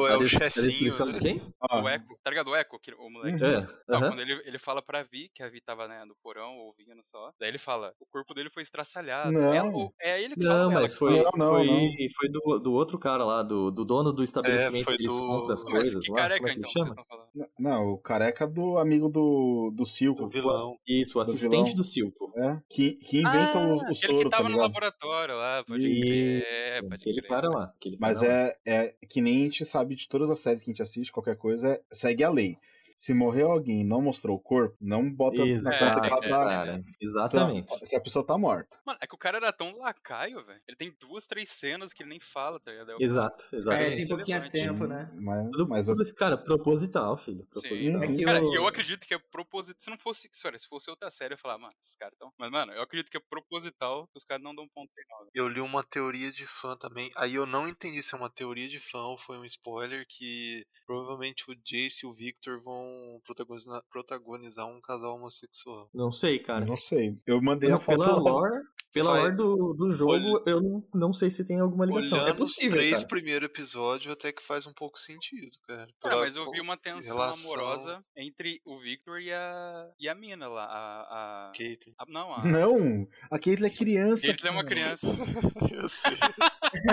O é a, o a chefinho. né? de quem? ó, O Echo, tá ligado? O Echo, que- o moleque. Uhum. É, Não, aham. quando ele, ele fala pra Vi, que a Vi tava né, no porão ouvindo só. Daí ele fala: o corpo dele foi estraçalhado. Não. É, o- é ele que fala. Não, ela mas que foi. Não, não, foi, não. foi do, do outro cara lá, do, do dono do estabelecimento foi que eles do- compram as Mas coisas que lá. careca, Como é que então, ele que chama? Não, o careca do amigo do, do Silco. Do vilão. Isso, o Do assistente vilão. do Silco. É, que, que inventa ah, o, o aquele soro, que tá tava no ligado? laboratório lá, pode crer, pode Aquele crer. cara lá. Aquele Mas cara lá. é, é que nem a gente sabe de todas as séries que a gente assiste, qualquer coisa, segue a lei. Se morreu alguém e não mostrou o corpo, não bota na Exato, conta é, da- cara. Exatamente. que a pessoa tá morta. Mano, é que o cara era tão lacaio, velho. Ele tem duas, três cenas que ele nem fala, tá ligado? É Exato, É, exatamente. tem pouquinho relevante. tempo, né? Mas, Tudo, mas tudo esse cara, proposital, filho. Sim. Proposital. É que Cara, eu acredito que é proposital. Se não fosse. Sorry, se fosse outra série, eu ia falar, mano, esses caras tão. Mas, mano, eu acredito que é proposital que os caras não dão ponto final. Eu li uma teoria de fã também. Aí eu não entendi se é uma teoria de fã ou foi um spoiler que provavelmente o Jace e o Victor vão protagonizar, protagonizar um casal homossexual. Não sei, cara. não sei. Eu mandei a foto pela lá. lore, pela Vai. lore do, do jogo, Olha- eu não, não sei se tem alguma ligação. Olhando é possível, os três cara. primeiros episódios, até que faz um pouco sentido, cara. Pela mas eu vi uma tensão relação- amorosa entre o Victor e a. e a mina lá. A. a... Caitlyn. a- não, a. Não, a Caitlyn é criança. Ele é uma criança. eu sei.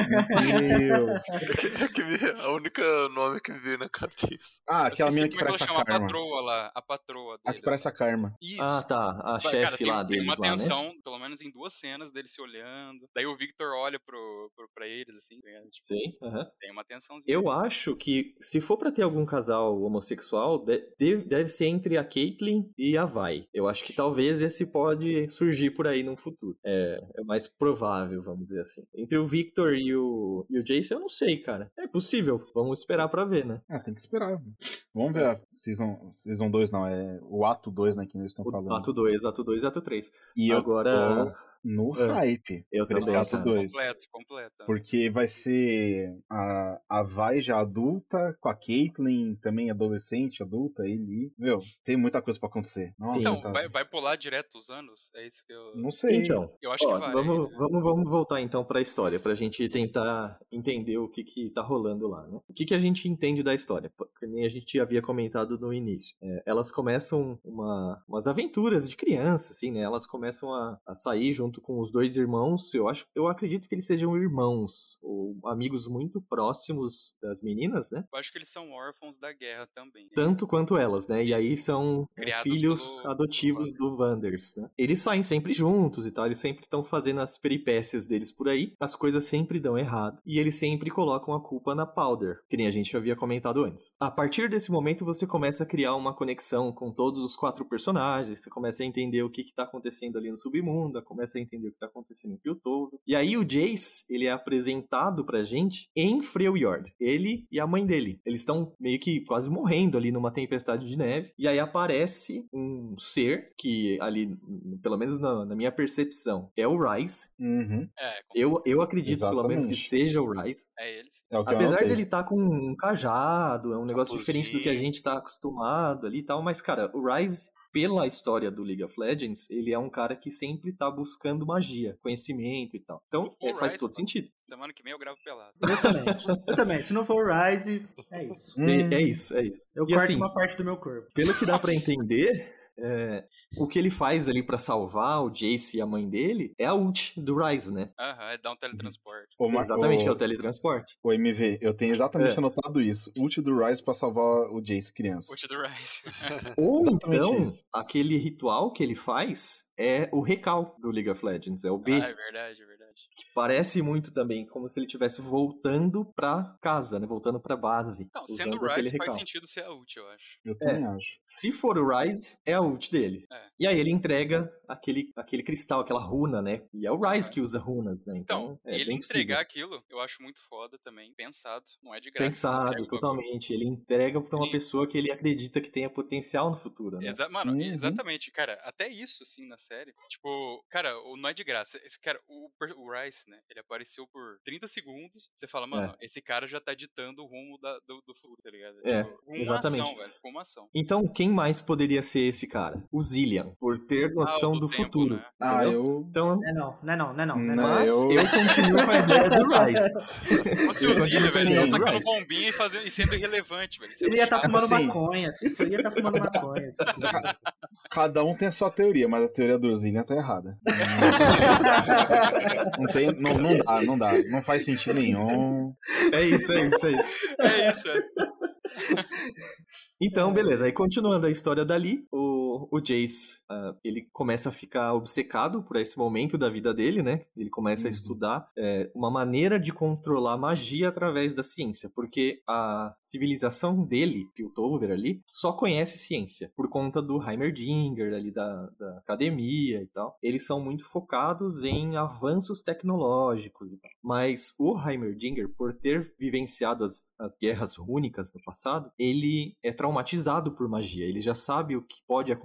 Meu Deus. Que me- a única nome que me veio na cabeça. Ah, aquela mina que é parece a chama, a Karma. patroa lá. A patroa A dele. que parece a Karma. Isso. Ah, tá. A chefe tem, lá tem deles uma lá, né? tensão, pelo menos em duas cenas deles se olhando. Daí o Victor olha pro, pro, pra eles, assim, tá? Tipo, Sim, aham. tem uma tensãozinha. Eu acho que se for pra ter algum casal homossexual, de- de- deve ser entre a Caitlyn e a Vai. Eu acho que talvez esse pode surgir por aí no futuro. É, é mais provável, vamos dizer assim. Entre o Victor e o, e o Jace, eu não sei, cara. É possível. Vamos esperar pra ver, né? Ah, tem que esperar. Vamos ver a Season, season 2, não, é o ato 2, né, que eles estão falando. ato 2, ato 2 e ato 3. E eu Agora, tô no É. hype eu pra também, cara. 2. Completo, completo. Porque vai ser a, a Vai já adulta, com a Caitlyn também adolescente, adulta, ele. Meu, tem muita coisa pra acontecer. Nossa. Então, tá- vai, vai pular direto os anos? É isso que eu. Não sei. Então, Eu acho Ó, que vai. Vamos, vamos, vamos voltar então para a história, pra gente tentar entender o que que tá rolando lá, né? O que que a gente entende da história? Que nem a gente havia comentado no início. É, elas começam uma, umas aventuras de criança, assim, né? Elas começam a, a sair junto com os dois irmãos. Eu acho, eu acredito que eles sejam irmãos ou amigos muito próximos das meninas, né? Eu acho que eles são órfãos da guerra também. né? Tanto quanto elas, né? E aí são é, Criados filhos pelo- adotivos do Wanders, né? Eles saem sempre juntos e tal, eles sempre estão fazendo as peripécias deles por aí, as coisas sempre dão errado, e eles sempre colocam a culpa na Powder, que nem a gente havia comentado antes. A partir desse momento, você começa a criar uma conexão com todos os quatro personagens, você começa a entender o que que tá acontecendo ali no submundo, começa a entender o que tá acontecendo em Piltover. E aí o Jace, ele é apresentado pra gente em Freljord. Ele e a mãe dele. Eles estão meio que quase morrendo ali numa tempestade de neve. E aí aparece um ser que ali, pelo menos na, na minha percepção, é o Rice. Uhum, É, Eu, eu acredito pelo menos que Exatamente. seja o Rice. é eles. é o que eu Apesar dele estar com um cajado, é um negócio Capuzinho. diferente do que a gente tá acostumado ali e tal, mas cara, o Rise pela história do League of Legends, ele é um cara que sempre tá buscando magia, conhecimento e tal. Então, é, faz Rise, todo sentido. Semana que vem eu gravo pelado. Eu também. Eu também. Se não for o Rise, é isso. Hum, É, é isso, é isso. Eu e corto assim, uma parte do meu corpo. pelo que dá pra Nossa. entender, é, o que ele faz ali pra salvar o Jace e a mãe dele é a ult do Rise, né? Aham, é dar um teletransporte. Ô, Mar- Exatamente, é o teletransporte. ô, MV, eu tenho exatamente É. anotado isso. Ult do Rise pra salvar o Jace criança. Ult do Rise. Ou Exatamente então, isso. aquele ritual que ele faz é o recal do League of Legends, é o B. ah, é verdade, é verdade. Que parece muito também como se ele estivesse voltando pra casa, né? Voltando pra base. Não, sendo o Rise faz sentido ser a ult, eu acho. Eu também acho. Se for o Rise, é a ult dele. É. E aí ele entrega aquele, aquele cristal, aquela runa, né? E é o Rise que usa runas, né? Então, Então, é ele bem entregar possível. aquilo, eu acho muito foda também. Pensado, não é de graça. Pensado, bagulho. totalmente. Ele entrega pra uma E- pessoa que ele acredita que tenha potencial no futuro, né? Exa mano, Uhum. exatamente, cara. Até isso, assim, na série. Tipo, cara, o não é de graça. Esse cara, o, o Rice, né? Ele apareceu por 30 segundos. Você fala, mano, esse cara já tá ditando o rumo da- do, do futuro, tá ligado? É, Tipo, uma exatamente. ação, velho. Uma ação. Então, quem mais poderia ser esse cara? O Zillian, por ter noção Ah, o do, tempo, futuro. né? Ah, eu. Então, Não é não, não é não, não é não. Não, Não, não. mas eu- eu... continuo com a ideia do o Zilha, continuo velho. do tacando Rise. bombinha e, fazendo, e sendo irrelevante, velho. Ele ia estar fumando Assim. maconha. Ele ia estar fumando maconha. fosse- Cada um tem a sua teoria, mas a teoria do Zillian tá errada. Não, tem, não, não dá, não dá. Não faz sentido nenhum. É isso, é isso, é isso. É isso, é. Então, beleza. Aí, continuando a história dali, o, o Jace, ah, ele começa a ficar obcecado por esse momento da vida dele, né? Ele começa a Uhum. estudar é, uma maneira de controlar magia através da ciência, porque a civilização dele, Piltover ali, só conhece ciência, por conta do Heimerdinger ali da, da academia e tal. Eles são muito focados em avanços tecnológicos e tal. Mas o Heimerdinger, por ter vivenciado as, as guerras rúnicas no passado, ele é traumatizado por magia. Ele já sabe o que pode acontecer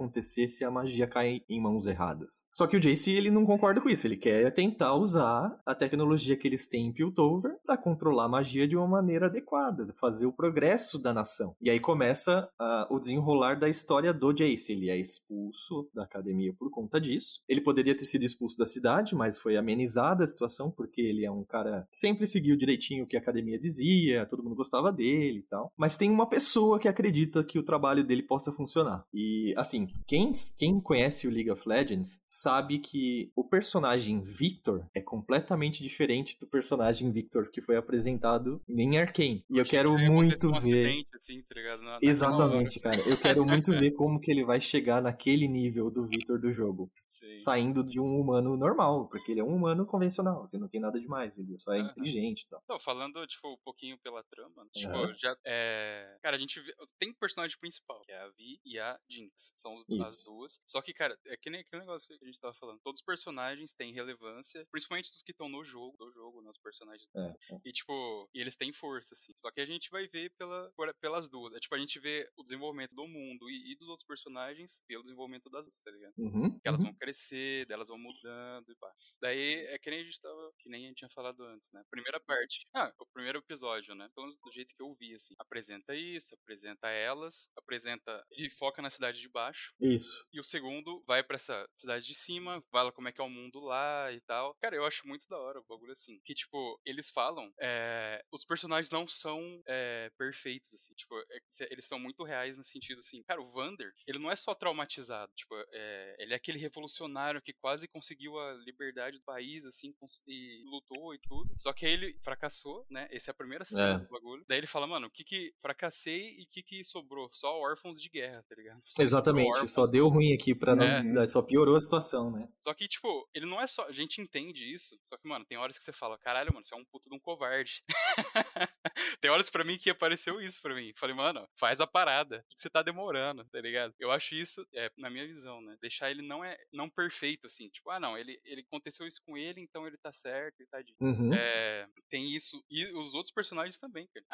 se a magia cair em mãos erradas. Só que o Jace, ele não concorda com isso. Ele quer tentar usar a tecnologia que eles têm em Piltover para controlar a magia de uma maneira adequada, fazer o progresso da nação. E aí começa ah, o desenrolar da história do Jace. Ele é expulso da academia por conta disso. Ele poderia ter sido expulso da cidade, mas foi amenizada a situação porque ele é um cara que sempre seguiu direitinho o que a academia dizia, todo mundo gostava dele e tal. Mas tem uma pessoa que acredita que o trabalho dele possa funcionar. E assim, quem, quem conhece o League of Legends sabe que o personagem Victor é completamente diferente do personagem Victor que foi apresentado em Arcane. E eu quero que muito um ver. acidente, assim, tá? Na- Exatamente, cara. Eu quero muito ver como que ele vai chegar naquele nível do Victor do jogo. assim. Saindo de um humano normal, porque ele é um humano convencional, assim, não tem nada demais, ele só é Aham. inteligente e tal. Não, falando, tipo, um pouquinho pela trama, tipo, Aham. já, é... Cara, a gente vê... Tem personagem principal, que é a Vi e a Jinx. São as Isso. duas. Só que, cara, é que nem aquele negócio que a gente tava falando. Todos os personagens têm relevância, principalmente os que estão no jogo, do jogo, né, os personagens. É, é. E, tipo, e eles têm força, assim. Só que a gente vai ver pela, pelas duas. É, tipo, a gente vê o desenvolvimento do mundo e, e dos outros personagens pelo desenvolvimento das duas, tá ligado? Uhum, Que elas uhum. vão crescer, elas vão mudando e pá. Daí é que nem a gente tava. Que nem a gente tinha falado antes, né? Primeira parte. Ah, o primeiro episódio, né? Pelo menos do jeito que eu vi, assim. Apresenta isso, apresenta elas, apresenta. E foca na cidade de baixo. Isso. E o segundo vai pra essa cidade de cima, fala como é que é o mundo lá e tal. Cara, eu acho muito da hora o bagulho assim. Que, tipo, eles falam, é, os personagens não são é, perfeitos, assim. Tipo, é eles são muito reais no sentido assim. Cara, o Vander, ele não é só traumatizado. Tipo, é, ele é aquele revolucionário que quase conseguiu a liberdade do país, assim, e lutou e tudo. Só que aí ele fracassou, né? Essa é a primeira cena É. do bagulho. Daí ele fala, mano, o que que fracassei e o que que sobrou? Só órfãos de guerra, tá ligado? Exatamente, órfãos só deu ruim aqui pra nossa É. cidade, só piorou a situação, né? só que, tipo, ele não é só. A gente entende isso. Só que, mano, tem horas que você fala, caralho, mano, você é um puto de um covarde. tem horas pra mim que apareceu isso pra mim. Falei, mano, faz a parada. Você tá demorando, tá ligado? Eu acho isso, é, na minha visão, né? Deixar ele não é não perfeito, assim. Tipo, ah, não, ele, ele aconteceu isso com ele, então ele tá certo e tá de. Uhum. É, tem isso. E os outros personagens também, cara.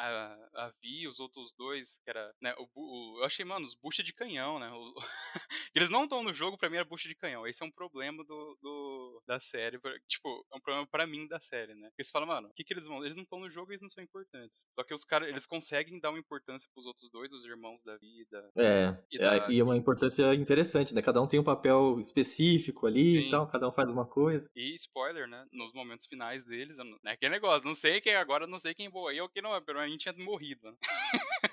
A, a Vi, os outros dois, que era. Né, o, o- eu achei, mano, os bucha de canhão, né? O- eles não estão no jogo, pra mim era bucha de canhão. Esse é um problema do, do- da série. Tipo, é um problema pra mim da série, né? Porque você fala, mano, o que, que eles vão. Eles não estão no jogo e eles não são importantes. Só que os caras, eles conseguem dar uma importância pros outros dois, os irmãos da vida. É, E é, da- e é uma importância interessante, né? Cada um tem um papel específico ali Sim. e tal, cada um faz uma coisa. E spoiler, né? Nos momentos finais deles, eu não- é aquele negócio, não sei quem agora, não sei quem morreu ou quem não, pelo menos a gente tinha morrido, né?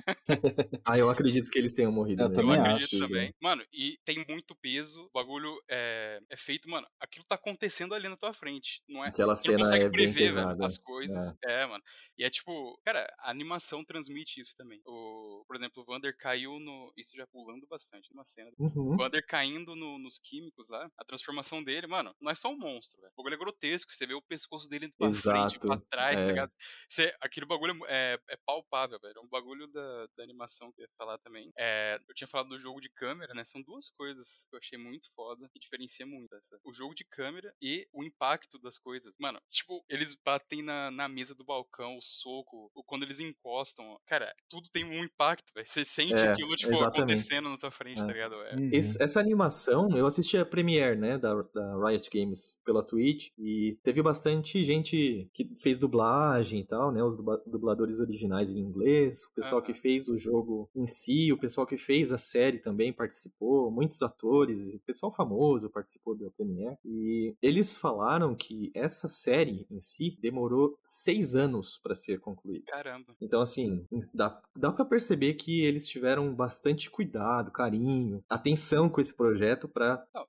Ah, eu acredito que eles tenham morrido. Eu. Eu também acredito acho, também. Mano, e tem muito peso. O bagulho é, é feito, mano. Aquilo tá acontecendo ali na tua frente. Não é? Aquela não cena consegue é bem prever, pesada. velho, as coisas. É. mano. E é tipo, cara, a animação transmite isso também. O, por exemplo, o Vander caiu no. Isso já pulando bastante numa cena. Uhum. O Vander caindo no- nos químicos lá, a transformação dele, mano, não é só um monstro, velho. O bagulho é grotesco. Você vê o pescoço dele indo pra frente, Exato, pra trás, é. tá ligado? Você, aquele bagulho é, é, é palpável, velho. É um bagulho da, da animação que eu ia falar também. É, eu tinha falado do jogo de câmera, né? São duas coisas que eu achei muito foda e diferencia muito essa. O jogo de câmera e o impacto das coisas. Mano, tipo, eles batem na, na mesa do balcão, o soco, o, quando eles encostam. Cara, tudo tem um impacto, velho. Você sente É, aquilo, tipo, exatamente. acontecendo na tua frente, É. tá ligado? É. Uhum. Esse- essa animação, eu assisti a Premiere, né, da, da Riot Games pela Twitch, e teve bastante gente que fez dublagem e tal, né, os dubla- dubladores originais em inglês, o pessoal Aham. que fez o jogo em si, o pessoal que fez a série também participou, muitos atores, e pessoal famoso participou da Premiere, e eles falaram que essa série em si demorou seis anos para ser concluída. Caramba. Então, assim, dá, dá para perceber que eles tiveram bastante cuidado, carinho, atenção com esse projeto pra Não,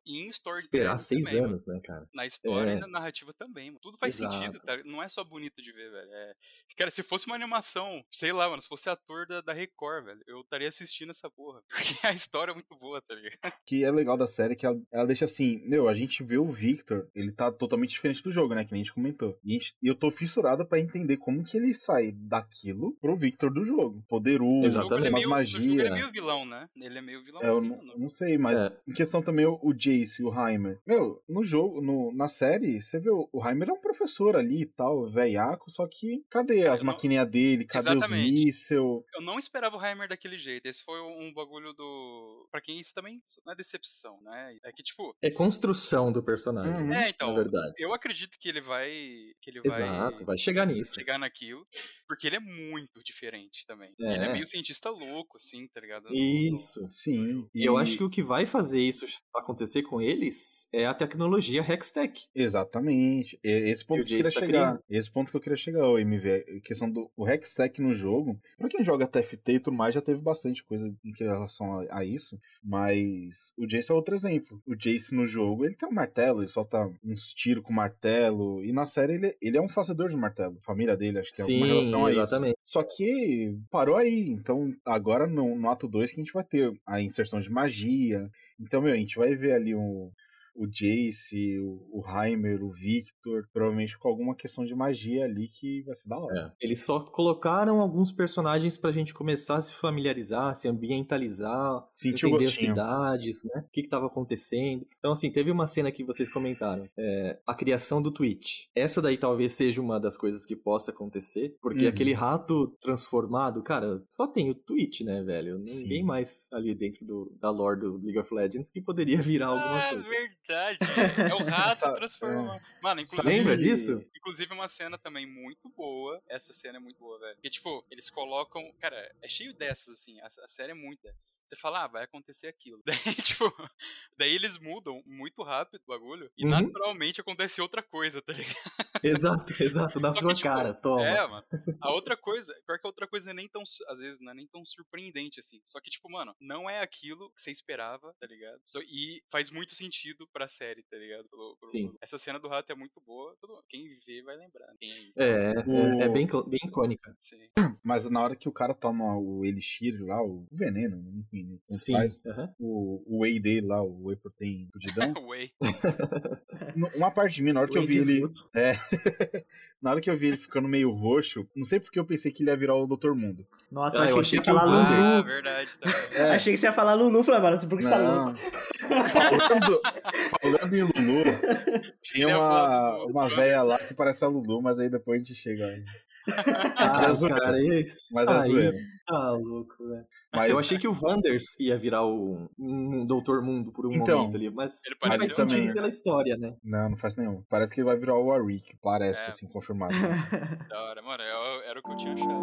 esperar seis também, anos, né, cara? Na história É. e na narrativa também, mano. Tudo faz sentido, Exato. tá? Não é só bonito de ver, velho. É... Cara, se fosse uma animação, sei lá, mano, se fosse ator da, da Record, velho, eu estaria assistindo essa porra. Porque a história é muito boa, tá ligado? que é legal da série é que ela, ela deixa assim, meu, a gente vê o Victor, ele tá totalmente diferente do jogo, né, que nem a gente comentou. E, gente- eu tô fissurado pra entender como que ele sai daquilo pro Victor do jogo. Poderoso, Exatamente. É umas meio, no jogo ele é magia. meio vilão, né? Ele é meio É, eu, vilãozinho, não, né? não sei, mas É. em questão também o, o Jace o Heimer. Meu, no jogo, no, na série, você vê o, o Heimer é um professor ali e tal, velhaco, só que cadê as não- maquininhas dele? Cadê Exatamente. os míssel? Eu não esperava o Heimer daquele jeito. Esse foi um bagulho do. Pra quem isso também não é decepção, né? É que, tipo. É construção do personagem, Uhum. É, então. na verdade. Eu acredito que ele vai. Que ele vai. Exato, vai chegar nisso. chegar naquilo, porque ele é muito diferente também. É. Ele é meio cientista louco, assim, tá ligado? No- Isso. Sim. E eu acho que o que vai fazer isso acontecer com eles é a tecnologia Hextech. Exatamente. E- Esse ponto que eu queria tá chegar. criando. Esse ponto que eu queria chegar, o MV. Questão do o Hextech no jogo. Pra quem joga TFT e tudo mais, já teve bastante coisa em relação a, a isso. Mas o Jace é outro exemplo. O Jace no jogo, ele tem um martelo, ele solta uns tiros com martelo. E na série ele, ele é um fazedor de martelo. A família dele, acho que tem alguma relação a isso. exatamente. Só que parou aí. Então, agora no, no ato 2 que a gente vai ter a inserção de magia. Então, meu, a gente vai ver ali um, o Jace, o, o Heimer, o Victor, provavelmente com alguma questão de magia ali que vai ser da hora. É. Eles só colocaram alguns personagens pra gente começar a se familiarizar, se ambientalizar, Sentiu o entender as cidades, né? O que estava acontecendo. Então, assim, teve uma cena que vocês comentaram. é, a criação do Twitch. Essa daí talvez seja uma das coisas que possa acontecer, porque Uhum. aquele rato transformado, cara, só tem o Twitch, né, velho? Sim. Ninguém mais ali dentro do, da lore do League of Legends que poderia virar alguma Ah, coisa. verdade. É o rato transformando. Mano, inclusive. Lembra disso? Inclusive, uma cena também muito boa. Essa cena é muito boa, velho. Porque, tipo, eles colocam. Cara, é cheio dessas, assim. A, a série é muito dessas. Você fala, ah, vai acontecer aquilo. Daí, tipo. Daí eles mudam muito rápido o bagulho. E Uhum. naturalmente acontece outra coisa, tá ligado? Exato, exato, na sua que, tipo, cara, toma. É, mano. A outra coisa, pior que a outra coisa é nem tão, às vezes, não é nem tão surpreendente assim. Só que, tipo, mano, não é aquilo que você esperava, tá ligado? E faz muito sentido pra série, tá ligado? Pelo- pelo- Sim. Essa cena do rato é muito boa. todo- Quem vê vai lembrar. Quem, É, é, O- é bem, cl- bem icônica. sim. Mas na hora que o cara toma o elixir lá, o veneno, enfim, né, Sim. faz, aham. o, o whey dele lá, o whey protein fudidão, Way. n- uma parte de mim, na hora que eu Whey vi ele. É. na hora que eu vi ele ficando meio roxo, não sei porque eu pensei que ele ia virar o Dr. Mundo. Nossa, Ah, eu eu achei, achei que você ia que o falar Lulu. Ah, verdade. Tá. É, Achei que você ia falar Lulu, falei, mano, por que você tá não. louco? falando, falando em Lulu, tinha é uma, uma véia lá que parece a Lulu, mas aí depois a gente chega aí. Ah, cara, esse Mas é zoeira. Tá louco, velho. Mas Eu achei que o Wanders ia virar o, um Doutor Mundo por um Então, momento ali, mas ele não faz sentido também. pela história, né? Não, não faz nenhum. Parece que ele vai virar o Warwick, parece, É. assim, confirmado. Da hora, mano. Era, era o que eu tinha achado.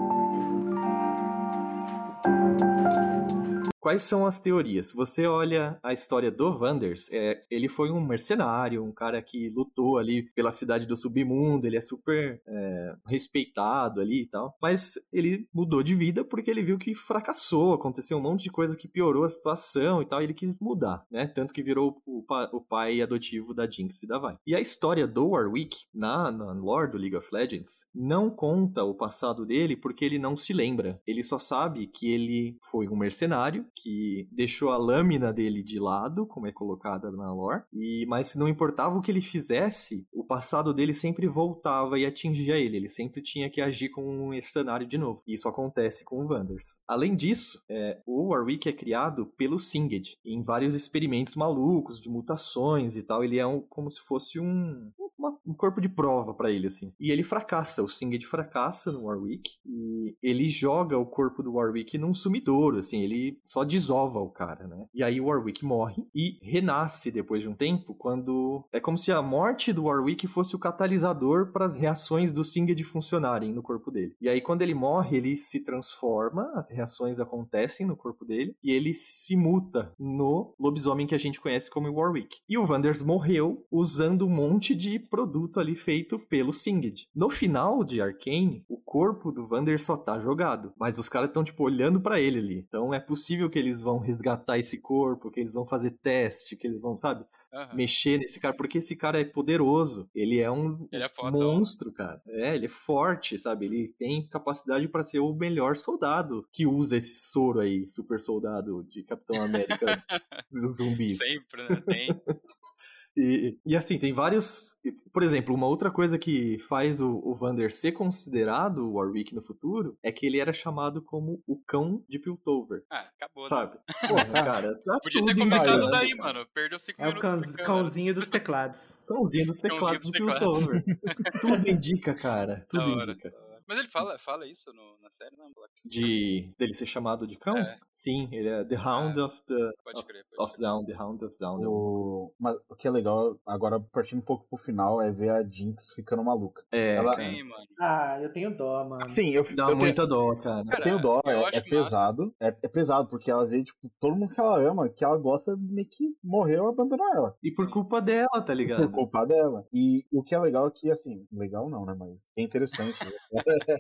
Quais são as teorias? Você olha a história do Wanders, é, ele foi um mercenário, um cara que lutou ali pela cidade do submundo, ele é super é, respeitado ali e tal, mas ele mudou de vida porque ele viu que fracassou, aconteceu um monte de coisa que piorou a situação e tal, e ele quis mudar, né? Tanto que virou o, pa, o pai adotivo da Jinx e da Vi. E a história do Warwick, na, na lore do League of Legends, não conta o passado dele porque ele não se lembra. Ele só sabe que ele foi um mercenário, que deixou a lâmina dele de lado, como é colocada na lore, e mas não importava o que ele fizesse, o passado dele sempre voltava e atingia ele. Ele sempre tinha que agir como um mercenário de novo. E isso acontece com o Wanders. Além disso, é, o Warwick é criado pelo Singed em vários experimentos malucos de mutações e tal. Ele é um, como se fosse um, uma, um corpo de prova para ele, assim. E ele fracassa, o Singed fracassa no Warwick e ele joga o corpo do Warwick num sumidouro, assim, ele só desova o cara, né? E aí o Warwick morre e renasce depois de um tempo, quando é como se a morte do Warwick fosse o catalisador para as reações do Singed funcionarem no corpo dele. E aí quando ele morre, ele se transforma, as reações acontecem no corpo dele e ele se muta no lobisomem que a gente conhece como Warwick. E o Wanders morreu usando um monte de produto ali feito pelo Singed. No final de Arcane, o corpo do Vander só tá jogado, mas os caras estão tipo olhando para ele ali. Então é possível que eles vão resgatar esse corpo, que eles vão fazer teste, que eles vão, sabe? Uhum. mexer nesse cara, porque esse cara é poderoso. Ele é um ele é monstro, cara. É, ele é forte, sabe? Ele tem capacidade para ser o melhor soldado que usa esse soro aí, super soldado de Capitão América dos zumbis. Sempre, né? Tem. E, e, assim, tem vários. Por exemplo, uma outra coisa que faz o, o Vander ser considerado o Warwick no futuro é que ele era chamado como o cão de Piltover. Ah, acabou. Né? Sabe? Porra, cara. Tá Podia ter começado daí, mano. Perdeu cinco é minutos. É o cãozinho dos teclados. Cãozinho dos teclados de Piltover. Tudo indica, cara. Tudo indica. Mas ele fala, fala isso no, na série, não, Black? De dele ser chamado de cão? É. Sim, ele é The Hound é. of the pode crer, pode of Zaun, The Hound of Zaun. O... Mas o que é legal, agora partindo um pouco pro final, é ver a Jinx ficando maluca. É, Ela... Sim, mano. Ah, eu tenho dó, mano. Sim, eu Dá eu muita tenho... dó, cara. Eu tenho dó, eu é, é pesado. É, é, pesado, porque ela vê, tipo, todo mundo que ela ama, que ela gosta, meio que morreu abandonou ela. E por culpa dela, tá ligado? Por culpa dela. E o que é legal é que, assim, legal não, né? Mas é interessante. né?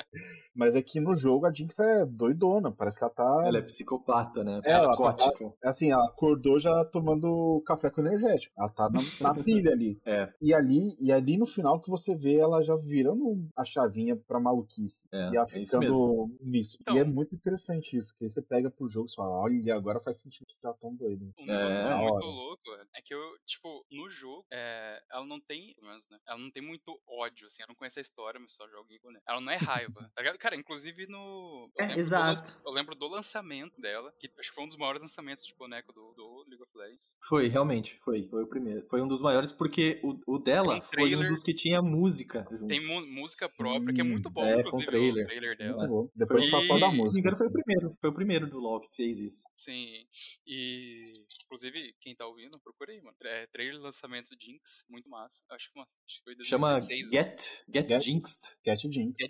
Mas é que no jogo a Jinx é doidona, parece que ela tá. Ela é psicopata, né? É, ela Psicótica. tá, assim, ela acordou já tomando café com energético. Ela tá na, na pilha ali. É. E ali, e ali no final que você vê ela já virando a chavinha pra maluquice. É, e ela é isso ficando nisso. Então- E é muito interessante isso, que aí você pega pro jogo e fala, olha, agora faz sentido que tá tão doido. Um negócio É, muito hora. louco é que eu, tipo, no jogo, é, ela não tem, pelo menos, né? Ela não tem muito ódio, assim. Ela não conhece a história, mas só joga com Ela não é raiva, tá ligado? Cara, inclusive no. eu É, lembro do exato. lan- eu lembro do lançamento dela, que acho que foi um dos maiores lançamentos de boneco do, do League of Legends. Foi, realmente, foi. Foi o primeiro. Foi um dos maiores porque o, o dela foi um dos que tinha música. junto. Tem música Sim, própria, que é muito bom, é, com inclusive, trailer. o trailer dela. Muito bom. Depois E- fala só da música. foi o primeiro. Foi o primeiro do LoL que fez isso. Sim. E, inclusive, quem tá ouvindo, procura aí, mano. É, trailer lançamento Jinx, muito massa. Acho que, uma, acho que foi Chama 2016, Get, Get, Get- Jinxed. Cat Jinx. Que é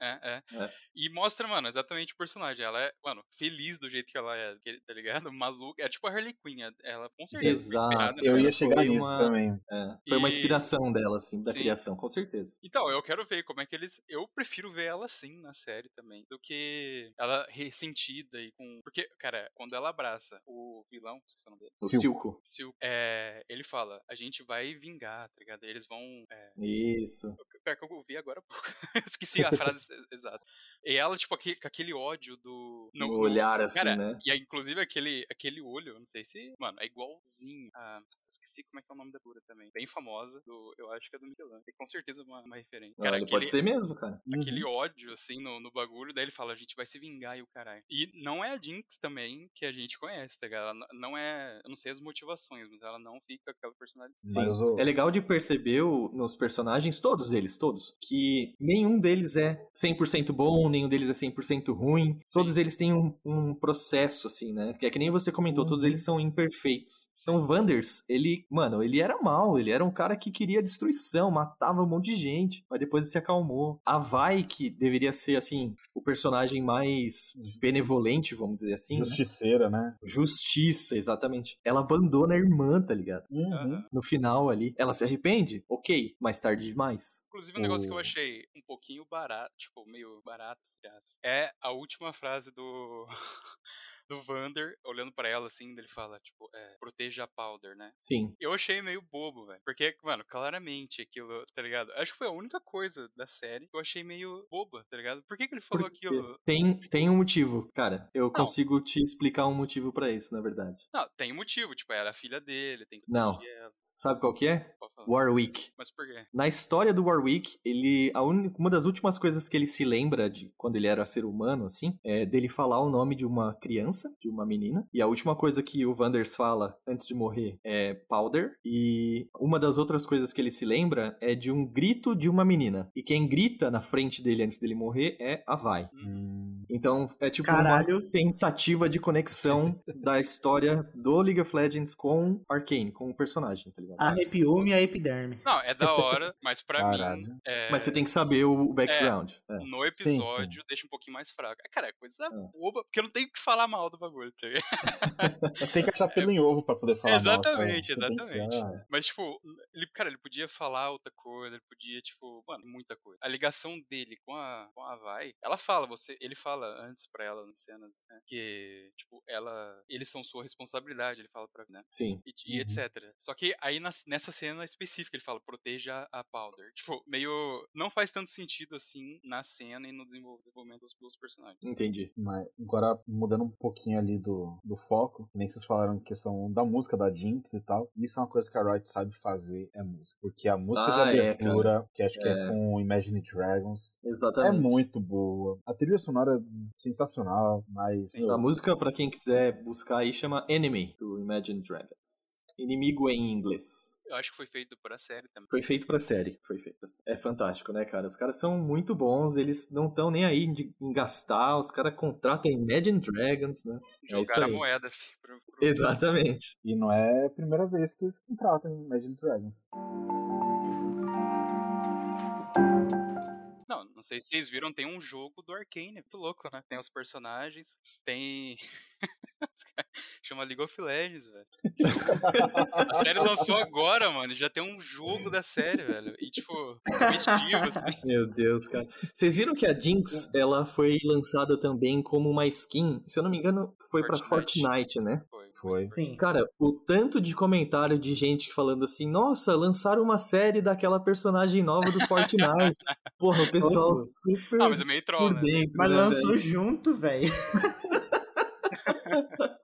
É, é, É. E mostra, mano, exatamente o personagem. Ela é, mano, feliz do jeito que ela é, tá ligado? Maluca. É tipo a Harley Quinn. é- Ela com certeza. Exato. Eu nela. ia chegar nisso uma- também. É, foi uma E- inspiração dela, assim, da Sim. criação, com certeza. Então, eu quero ver como é que eles. Eu prefiro ver ela assim na série também. Do que ela ressentida e com. Porque, cara, quando ela abraça o vilão, esqueci o nome dele. O Silco. Silco. Sil, é, ele fala, a gente vai vingar, tá ligado? Eles vão. É, Isso. Pior que eu ouvi agora há pouco. Esqueci a frase ex- exata. E ela, tipo, aqui, com aquele ódio do. No, olhar, assim, Cara, né? e aí, inclusive, aquele, aquele olho, eu não sei se. Mano, é igualzinho a. Esqueci como é que é o nome da cura também. Bem famosa, do, eu acho que é do Michelangelo. É com certeza uma, uma referência. Não, Cara, ele aquele, pode ser mesmo, cara. aquele Uhum. ódio, assim, no, no bagulho, daí ele fala, a gente vai se vingar e o caralho. E não é a Jinx também que a gente conhece, tá ligado? Ela não é. Eu não sei as motivações, mas ela não fica aquela personalidade. Sim. Mas o- É legal de perceber o- nos personagens, todos eles, todos, que nenhum deles é é 100% bom, nenhum deles é 100% ruim. Todos eles têm um, um processo, assim, né? Que é que nem você comentou, todos Uhum. eles são imperfeitos. Então, o Wanders, ele, mano, ele era mal, ele era um cara que queria destruição, matava um monte de gente, mas depois ele se acalmou. A Vai, que deveria ser, assim, o personagem mais benevolente, vamos dizer assim, né? Justiceira, né? Justiça, exatamente. Ela abandona a irmã, tá ligado? Uhum. No final ali. Ela se arrepende? Ok, mais tarde demais. Inclusive, um negócio que eu O- achei um pouquinho barato, tipo, meio barato, é a última frase do. do Vander, olhando pra ela assim, ele fala, tipo, é, proteja a Powder, né? Sim. Eu achei meio bobo, velho. Porque, mano, claramente aquilo, tá ligado? Acho que foi a única coisa da série que eu achei meio boba, tá ligado? Por que, que ele falou Porque aquilo? Tem, tem um motivo, cara. Eu consigo te explicar um motivo pra isso, na verdade. Não, tem motivo, tipo, era a filha dele, tem que Não. Sabe qual que é? Warwick. Mas por quê? Na história do Warwick, ele a un... uma das últimas coisas que ele se lembra de quando ele era ser humano, assim, é dele falar o nome de uma criança, de uma menina. E a última coisa que o Wanders fala antes de morrer é Powder. E uma das outras coisas que ele se lembra é de um grito de uma menina. E quem grita na frente dele antes dele morrer é a Vai. Hum. Então é tipo Caralho. uma tentativa de conexão da história do League of Legends com Arcane, com o personagem, tá ligado? Arrepiou-me a epiderme. Não, é da hora, mas pra Caralho. mim. É... Mas você tem que saber o background. É. No episódio, deixa um pouquinho mais fraco. É, cara, é coisa É. boba, porque eu não tenho que falar mal do bagulho, tá tem que achar pelo em ovo pra poder falar. mal, Exatamente, tem que- exatamente. ah, Mas, tipo, ele, cara, ele podia falar outra coisa, ele podia, tipo, mano, muita coisa. A ligação dele com a, com a Vai, ela fala, você, ele fala antes pra ela nas cenas, né, que, tipo, ela, eles são sua responsabilidade, ele fala pra, né, Sim. e, e Uhum. etc. Só que aí nessa cena específica ele fala, proteja a Powder. Tipo, meio, não faz tanto sentido assim na cena e no desenvol- desenvolvimento dos, dos personagens. Entendi. Mas agora, mudando um pouquinho ali do, do foco, nem vocês falaram questão da música da Jinx e tal, isso é uma coisa que a Riot sabe fazer, é música. Porque a música Ah, de é, abertura, que acho que é É. com Imagine Dragons, é Exatamente. muito boa. A trilha sonora é sensacional, mas. Sim. meu, A música, pra quem quiser buscar aí, chama Enemy, do Imagine Dragons. Inimigo em inglês. Eu acho que foi feito pra série também. Foi feito pra série. Foi feito pra série. É fantástico, né, cara? Os caras são muito bons, eles não estão nem aí de- em gastar, os caras contratam Imagine Dragons, né? É isso Jogaram a moeda, fi, pro, pro- Exatamente. E não é a primeira vez que eles contratam Imagine Dragons. Não, sei se vocês viram, tem um jogo do Arcane, muito louco, né? Tem os personagens, tem. Chama League of Legends, velho. A série lançou agora, mano. Já tem um jogo da série, velho. E, tipo, competitivo, assim. Meu Deus, cara. Vocês viram que a Jinx, ela foi lançada também como uma skin, se eu não me engano, foi pra Fortnite. Fortnite, né? Foi. Sim. Cara, o tanto de comentário de gente falando assim, nossa, lançaram uma série daquela personagem nova do Fortnite. Porra, o pessoal super Ah, mas é meio troll, né? dentro. Mas né, lançou velho? junto, velho.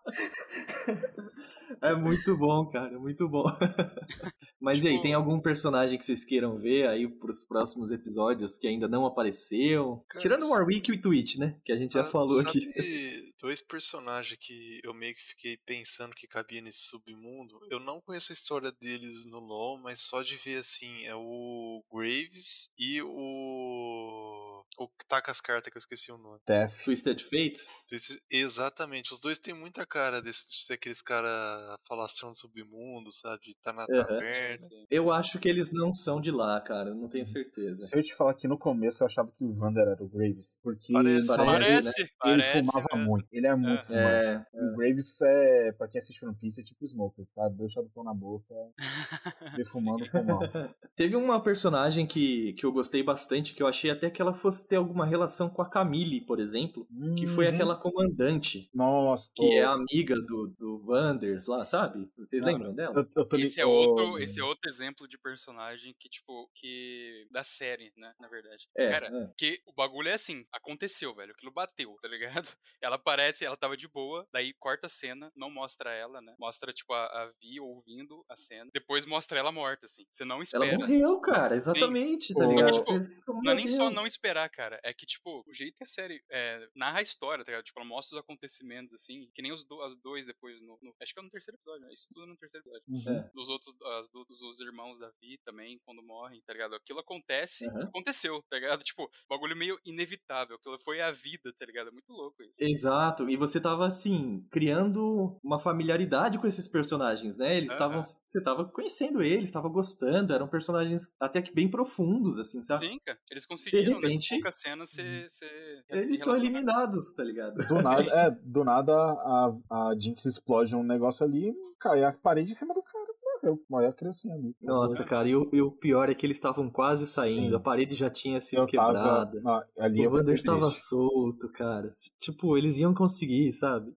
É muito bom, cara, é muito bom. Mas e aí, Tipo- tem algum personagem que vocês queiram ver aí pros próximos episódios que ainda não apareceu? Cara, Tirando o Warwick e o Twitch, né? Que a gente já Sabe- falou sabe aqui. Dois personagens que eu meio que fiquei pensando que cabia nesse submundo. Eu não conheço a história deles no LoL, mas só de ver assim, é o Graves e o. O que tá com as cartas que eu esqueci o nome. Tef. Twisted Fate? Esse- Exatamente, os dois têm muita cara desse, de ser aqueles cara falastrão do submundo, sabe? Tá na Aham. taverna. Eu acho que eles não são de lá, cara, eu não tenho certeza. Se eu te falar que no começo eu achava que o Vander era o Graves, porque Parece, parece, Parece, ele parece. fumava muito. Ele é muito fumante. É, O Graves é, pra quem assiste One Piece, é tipo Smoker, tá? Dois charutão na boca, defumando fumão. Teve uma personagem que, que eu gostei bastante, que eu achei até que ela fosse ter alguma relação com a Camille, por exemplo, que foi Uhum. aquela comandante, Nossa, que pô. é amiga do, do Wanders lá, sabe? Vocês lembram dela? Eu, eu tô Esse é, ligado. outro, esse é outro exemplo de personagem que, tipo, que. da série, né? Na verdade. É, Cara, é. que o bagulho é assim, aconteceu, velho. Aquilo bateu, tá ligado? Ela aparece, ela tava de boa, daí corta a cena, não mostra ela, né? Mostra, tipo, a, a Vi ouvindo a cena. Depois mostra ela morta, assim. Você não Ela espera. morreu, cara, exatamente, tá Sim. ligado? Só que, tipo, Não é nem só Deus. não esperar cara, é que, tipo, o jeito que a série é, narra a história, tá ligado? Tipo, ela mostra os acontecimentos, assim, que nem os do, as dois depois, no, no- acho que é no terceiro episódio, né? Isso tudo no terceiro episódio. Uhum. É. Dos outros, as, do- dos, os irmãos da Vi também, quando morrem, tá ligado? Aquilo acontece, Aham. aconteceu, tá ligado? Tipo, bagulho meio inevitável, aquilo foi a vida, tá ligado? É muito louco isso. Exato, e você tava assim, criando uma familiaridade com esses personagens, né? Eles estavam. Aham. Você tava conhecendo eles, tava gostando, eram personagens até que bem profundos, assim, sabe? Sim, cara. Eles conseguiram, né? repente- Com poucas cenas, ser. ser Eles são eliminados, tá ligado? Do nada, é, do nada a, a Jinx explode um negócio ali, cai a parede em cima do cara, a criancinha ali. Nossa, cara, e o, e o pior é que eles estavam quase saindo, Sim. a parede já tinha sido eu tava. quebrada. não, ali eu O Wander estava solto, cara. Tipo, eles iam conseguir, sabe?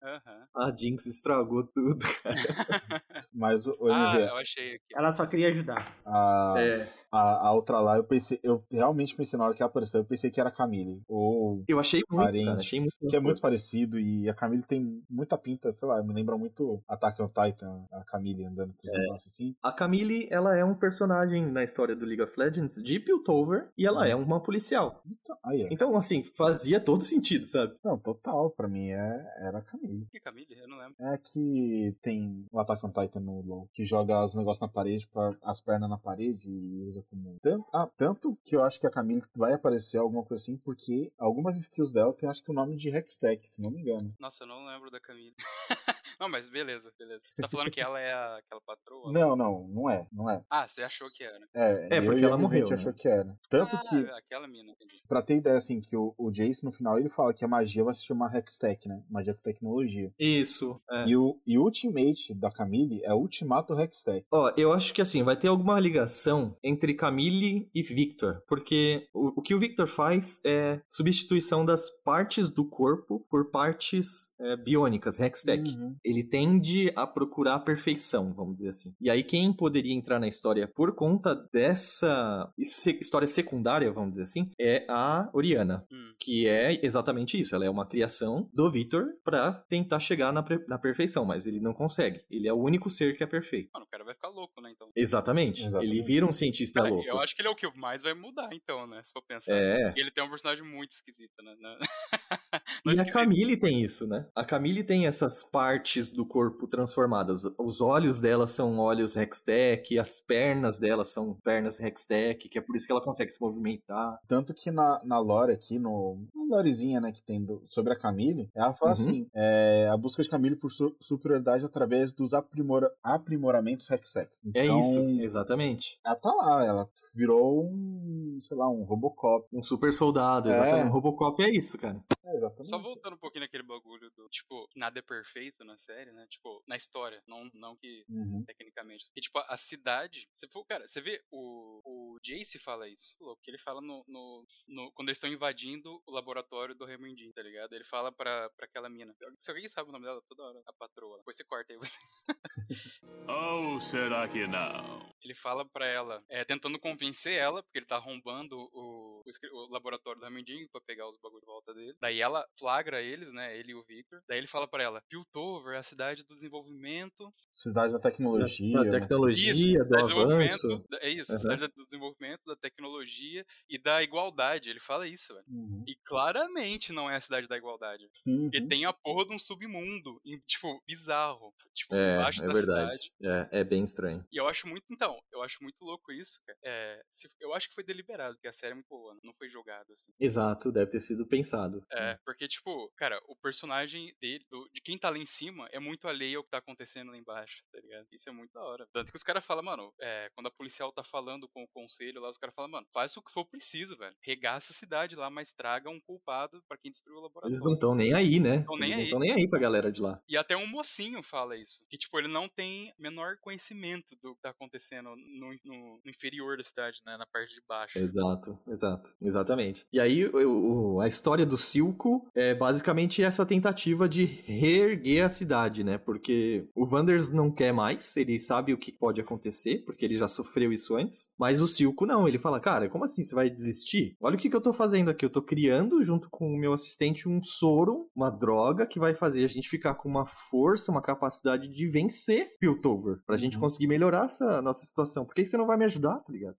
A Jinx estragou tudo, cara. Mas o, o Ah, MV, eu achei aqui. Ela só queria ajudar. a, É, a, a outra lá, eu pensei, eu realmente pensei na hora que ela apareceu, eu pensei que era a Camille. Ou eu achei muito, Parente, cara. Achei muito. que é muito parecido e a Camille tem muita pinta, sei lá, me lembra muito Attack on Titan, a Camille andando com os É. negócios assim. A Camille, ela é um personagem na história do League of Legends de Piltover e ela é uma policial. Então, aí, ó. Então, assim, fazia todo sentido, sabe? Não, total, pra mim é, era a Camille. Que Camille? Eu não lembro. É que tem o Attack on Titan no LoL, que joga os negócios na parede, pra, as pernas na parede e usa como... Tanto, ah, tanto que eu acho que a Camille vai aparecer alguma coisa assim, porque algumas skills dela tem acho que o nome de Hextech, se não me engano. Nossa, eu não lembro da Camille. não, mas beleza, beleza. Você tá falando que ela é a- aquela patroa? Não, não, não é, não é. Ah, você achou que era. É, É, eu porque a ela morreu, né? achou que era. Tanto ah, que, aquela mina, entendi. pra ter ideia, assim, que o, o Jace no final ele fala que a magia vai se chamar Hextech, né? Magia com tecnologia. Isso. é. E o e o Ultimate da Camille é Ultimato Hextech. Ó, eu acho que assim, vai ter alguma ligação entre Camille e Victor, porque o, o que o Victor faz é substituição das partes do corpo por partes é, biônicas, Hextech. Uhum. Ele tende a procurar a perfeição, vamos dizer assim. E aí quem poderia entrar na história por conta dessa história secundária, vamos dizer assim, é a Oriana. Hum. Que é exatamente isso. Ela é uma criação do Victor pra tentar chegar na, na perfeição, mas ele não consegue. Ele é o único ser que é perfeito. Mano, o cara vai ficar louco, né, então. Exatamente. Exatamente. Ele vira um cientista Cara, louco. eu acho que ele é o que mais vai mudar, então, né? Se for pensar. É. E ele tem um personagem muito esquisito, né? Não- E Não a esquisito. Camille tem isso, né? A Camille tem essas partes do corpo transformadas. Os olhos dela são olhos Hextech, as pernas dela são pernas Hextech, que é por isso que ela consegue se movimentar. Tanto que na, na lore aqui, no, na lorezinha né, que tem do- sobre a Camille, ela fala Uhum. assim: é, a busca de Camille por su- superioridade através dos aprimora, aprimoramentos Hextech. É Então, isso, exatamente. Ela tá lá, ela virou um, sei lá, um Robocop. Um super soldado, É. exatamente. Um Robocop é isso, cara. É, exatamente. Só voltando um pouquinho naquele bagulho do, tipo, nada é perfeito na série, né? Tipo, na história, não, não que Uhum. tecnicamente. E, tipo, a cidade, você cara, você vê o, o Jace fala isso, louco, que ele fala no, no, no- quando eles estão invadindo o laboratório do Remendin, tá ligado? Ele fala pra, pra aquela mina. Se alguém sabe o nome dela, toda hora, a patroa. Depois você corta aí. Você. Ou será que não? Ele fala pra ela, é, tentando convencer ela, porque ele tá arrombando o, o, o laboratório do Remendin pra pegar os bagulho de volta dele. Daí ela flagra eles, né? Ele e o Victor. Daí ele fala pra ela: Piltover é a cidade do desenvolvimento Cidade da tecnologia. Da né? tecnologia, Isso, do da avanço. desenvolvimento, da- é isso, a Aham. cidade do desenvolvimento, da tecnologia e da igualdade. Ele fala isso, velho. Uhum. E claramente não é a cidade da igualdade. Uhum. Porque tem a porra de um submundo, em- tipo, bizarro. Tipo, É, embaixo é da verdade. cidade. É, é bem estranho. E eu acho muito, então, eu acho muito louco isso, cara. É, se- eu acho que foi deliberado, porque a série é muito boa, não foi jogado, assim. Exato, deve ter sido pensado. É, porque, tipo, cara, o personagem dele, do- de quem tá lá em cima, é muito alheio ao que tá acontecendo lá embaixo, tá ligado? Isso é muito da hora. Tanto que os caras falam, mano, é, quando a policial tá falando com o conselho lá, os caras falam, mano, faz o que for preciso, velho. Regaça a cidade lá, mas traga um culpado pra quem destruiu o laboratório. Eles não estão nem aí, né? Tão Eles nem não aí. estão nem aí pra galera de lá. E até um mocinho fala isso. Que, tipo, ele não tem menor conhecimento do que tá acontecendo no, no- no inferior da cidade, né? Na parte de baixo. Exato, exato, exatamente. E aí o- o- a história do Silco é basicamente essa tentativa de reerguer a cidade, né? Porque o Wanders não quer mais, ele sabe o que pode acontecer, porque ele já sofreu isso antes. Mas o Silco não, ele fala, cara, como assim você vai desistir? Olha o que, que eu tô fazendo aqui, eu tô criando junto com o meu assistente um soro, uma droga que vai fazer a gente ficar com uma força, uma capacidade de vencer Piltover, pra gente Uhum. conseguir melhorar essa nossa situação. Por que você não vai me ajudar, tá ligado?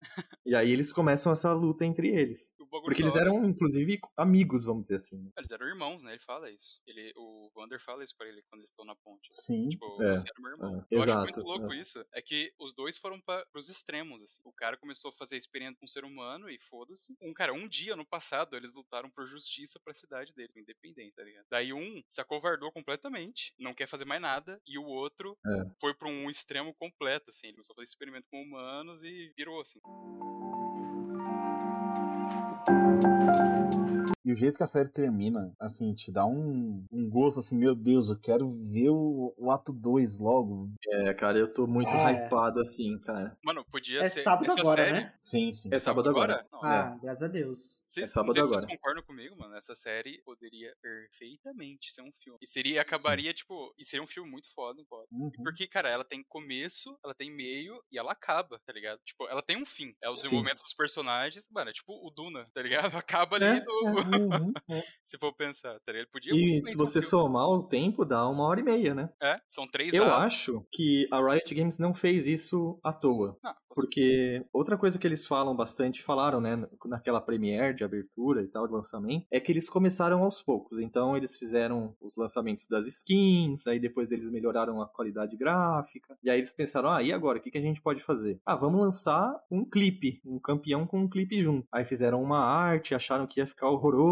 E aí eles começam essa luta entre eles. Porque eles eram, inclusive, amigos, vamos dizer assim. Eles eram irmãos, né? Ele fala isso. Ele, o Wander fala isso pra ele quando eles estão na ponte. Sim. Tipo, É, você era meu irmão. é, eu acho exato, muito louco é. isso. É que os dois foram para pros extremos, assim. O cara começou a fazer experimento com um ser humano e foda-se. Um cara, um dia no passado, eles lutaram por justiça pra cidade deles, independente, tá ligado? Daí um se acovardou completamente, não quer fazer mais nada, e o outro É. foi pra um extremo completo, assim. Ele começou a fazer experimento com humanos e virou, assim. E o jeito que a série termina, assim, te dá um, um gosto assim, meu Deus, eu quero ver o, o ato 2 logo. É, cara, eu tô muito É. hypado assim, cara. Mano, podia É ser. sábado agora, série... né? Sim, sim. É sábado agora. Não, Ah, graças a Deus. É sábado agora. vocês concordam comigo, mano. Essa série poderia perfeitamente ser um filme. E seria, acabaria, tipo, e seria um filme muito foda, foda. Uhum. Porque, cara, ela tem começo, ela tem meio e ela acaba, tá ligado? Tipo, ela tem um fim. É o Sim. desenvolvimento dos personagens. Mano, é tipo o Duna, tá ligado? Acaba ali É, do. Uhum. se for pensar, tá? Ele podia E se você somar o tempo, dá uma hora e meia, né? É, são três Eu acho que a Riot Games não fez isso à toa. Com Porque outra coisa que eles falam bastante, falaram, né, naquela premiere de abertura e tal, de lançamento, é que eles começaram aos poucos. Então eles fizeram os lançamentos das skins, aí depois eles melhoraram a qualidade gráfica, e aí eles pensaram, ah, e agora, o que, que a gente pode fazer? Ah, vamos lançar um clipe, um campeão com um clipe junto. Aí fizeram uma arte, acharam que ia ficar horroroso,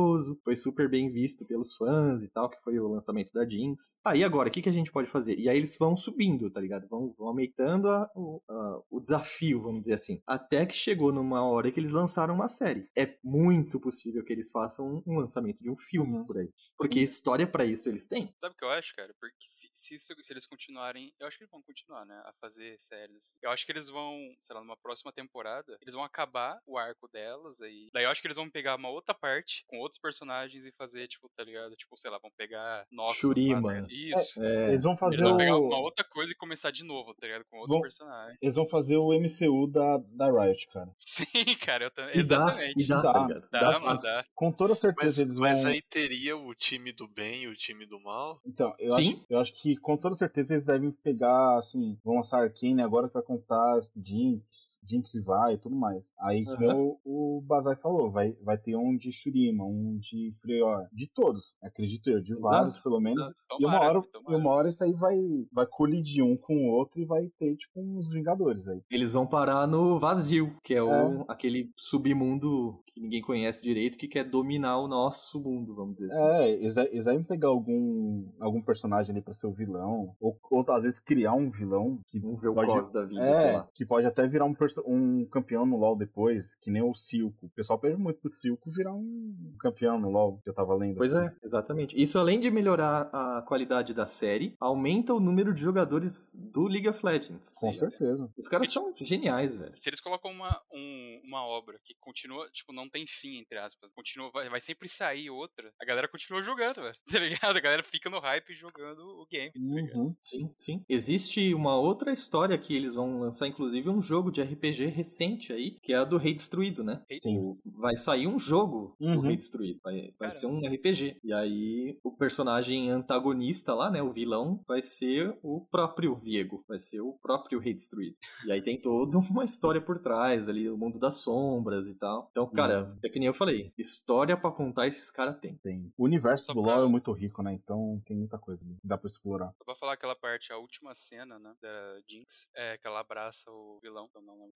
foi super bem visto pelos fãs e tal, que foi o lançamento da Jinx. Ah, e agora, o que, que a gente pode fazer? E aí eles vão subindo, tá ligado? Vão, vão aumentando a- o, a- o desafio, vamos dizer assim. Até que chegou numa hora que eles lançaram uma série. É muito possível que eles façam um, lançamento de um filme por aí. Porque história pra isso eles têm. Sabe o que eu acho, cara? Porque se, se, isso- se eles continuarem. Eu acho que eles vão continuar, né? A fazer séries. assim. Eu acho que eles vão, sei lá, numa próxima temporada, eles vão acabar o arco delas aí. Daí eu acho que eles vão pegar uma outra parte com outros personagens e fazer, tipo, tá ligado? Tipo, sei lá, vão pegar Noxus. Shurima. lá, né? Isso. É, Eles vão Eles fazer vão o. pegar uma outra coisa e começar de novo, tá ligado? Com outros Vão- personagens. Eles vão fazer o MCU da, da Riot, cara. Sim, cara, eu também. e dá, Exatamente. e dá, Dá. tá? Dá, Dá fácil. dá. Com toda certeza Mas, eles vão. mas aí teria o time do bem e o time do mal? Então, eu Sim. acho, eu acho que com toda certeza eles devem pegar, assim, vão lançar Arcane agora que vai contar Jinx, Jinx e vai e tudo mais. Aí, que nem o, o Bazai falou, vai, vai ter um de Shurima, um de Freyor, de todos, acredito eu, de Exato, vários pelo menos. exato. E uma, Tomara, hora, tomara. uma hora isso aí vai, vai colidir um com o outro e vai ter, tipo, uns Vingadores aí. Eles vão parar no vazio, que é, o, É. aquele submundo que ninguém conhece direito, que quer dominar o nosso mundo, vamos dizer assim. É, eles, de- eles devem pegar algum, algum personagem ali pra ser o vilão, ou, ou às vezes criar um vilão que o pode- cos da vida, sei É, lá. que pode até virar um, um campeão no LoL depois, que nem o Silco. O pessoal pede muito pro Silco virar um campeão no LoL, que eu tava lendo. Pois aqui. é, exatamente. Isso, além de melhorar a qualidade da série, aumenta o número de jogadores do League of Legends. Com Sim. certeza. Os caras são geniais, velho. Se eles colocam uma, um- uma obra que continua, tipo, não tem fim, entre aspas, continua, vai, vai sempre sair outra, a galera continua jogando, velho. Tá ligado? A galera fica no hype jogando o game, tá? Uhum. Sim, sim. Existe uma outra história que eles vão lançar, inclusive, um jogo de RPG recente aí, que é a do Rei Destruído, né? Sim. Vai sair um jogo do Uhum. Rei Destruído. Vai, vai ser um RPG. E aí, o personagem antagonista lá, né? O vilão, vai ser o próprio Viego. Vai ser o próprio Rei Destruído. E aí tem toda uma história por trás ali, o mundo das sombras e tal. Então, cara, Uhum. é que nem eu falei, história pra contar esses caras têm. Tem. O universo Só do pra- LoL é muito rico, né? Então tem muita coisa que dá pra explorar. Só pra falar aquela parte, a última cena, né, da Jinx, é que ela abraça o vilão, que eu não lembro.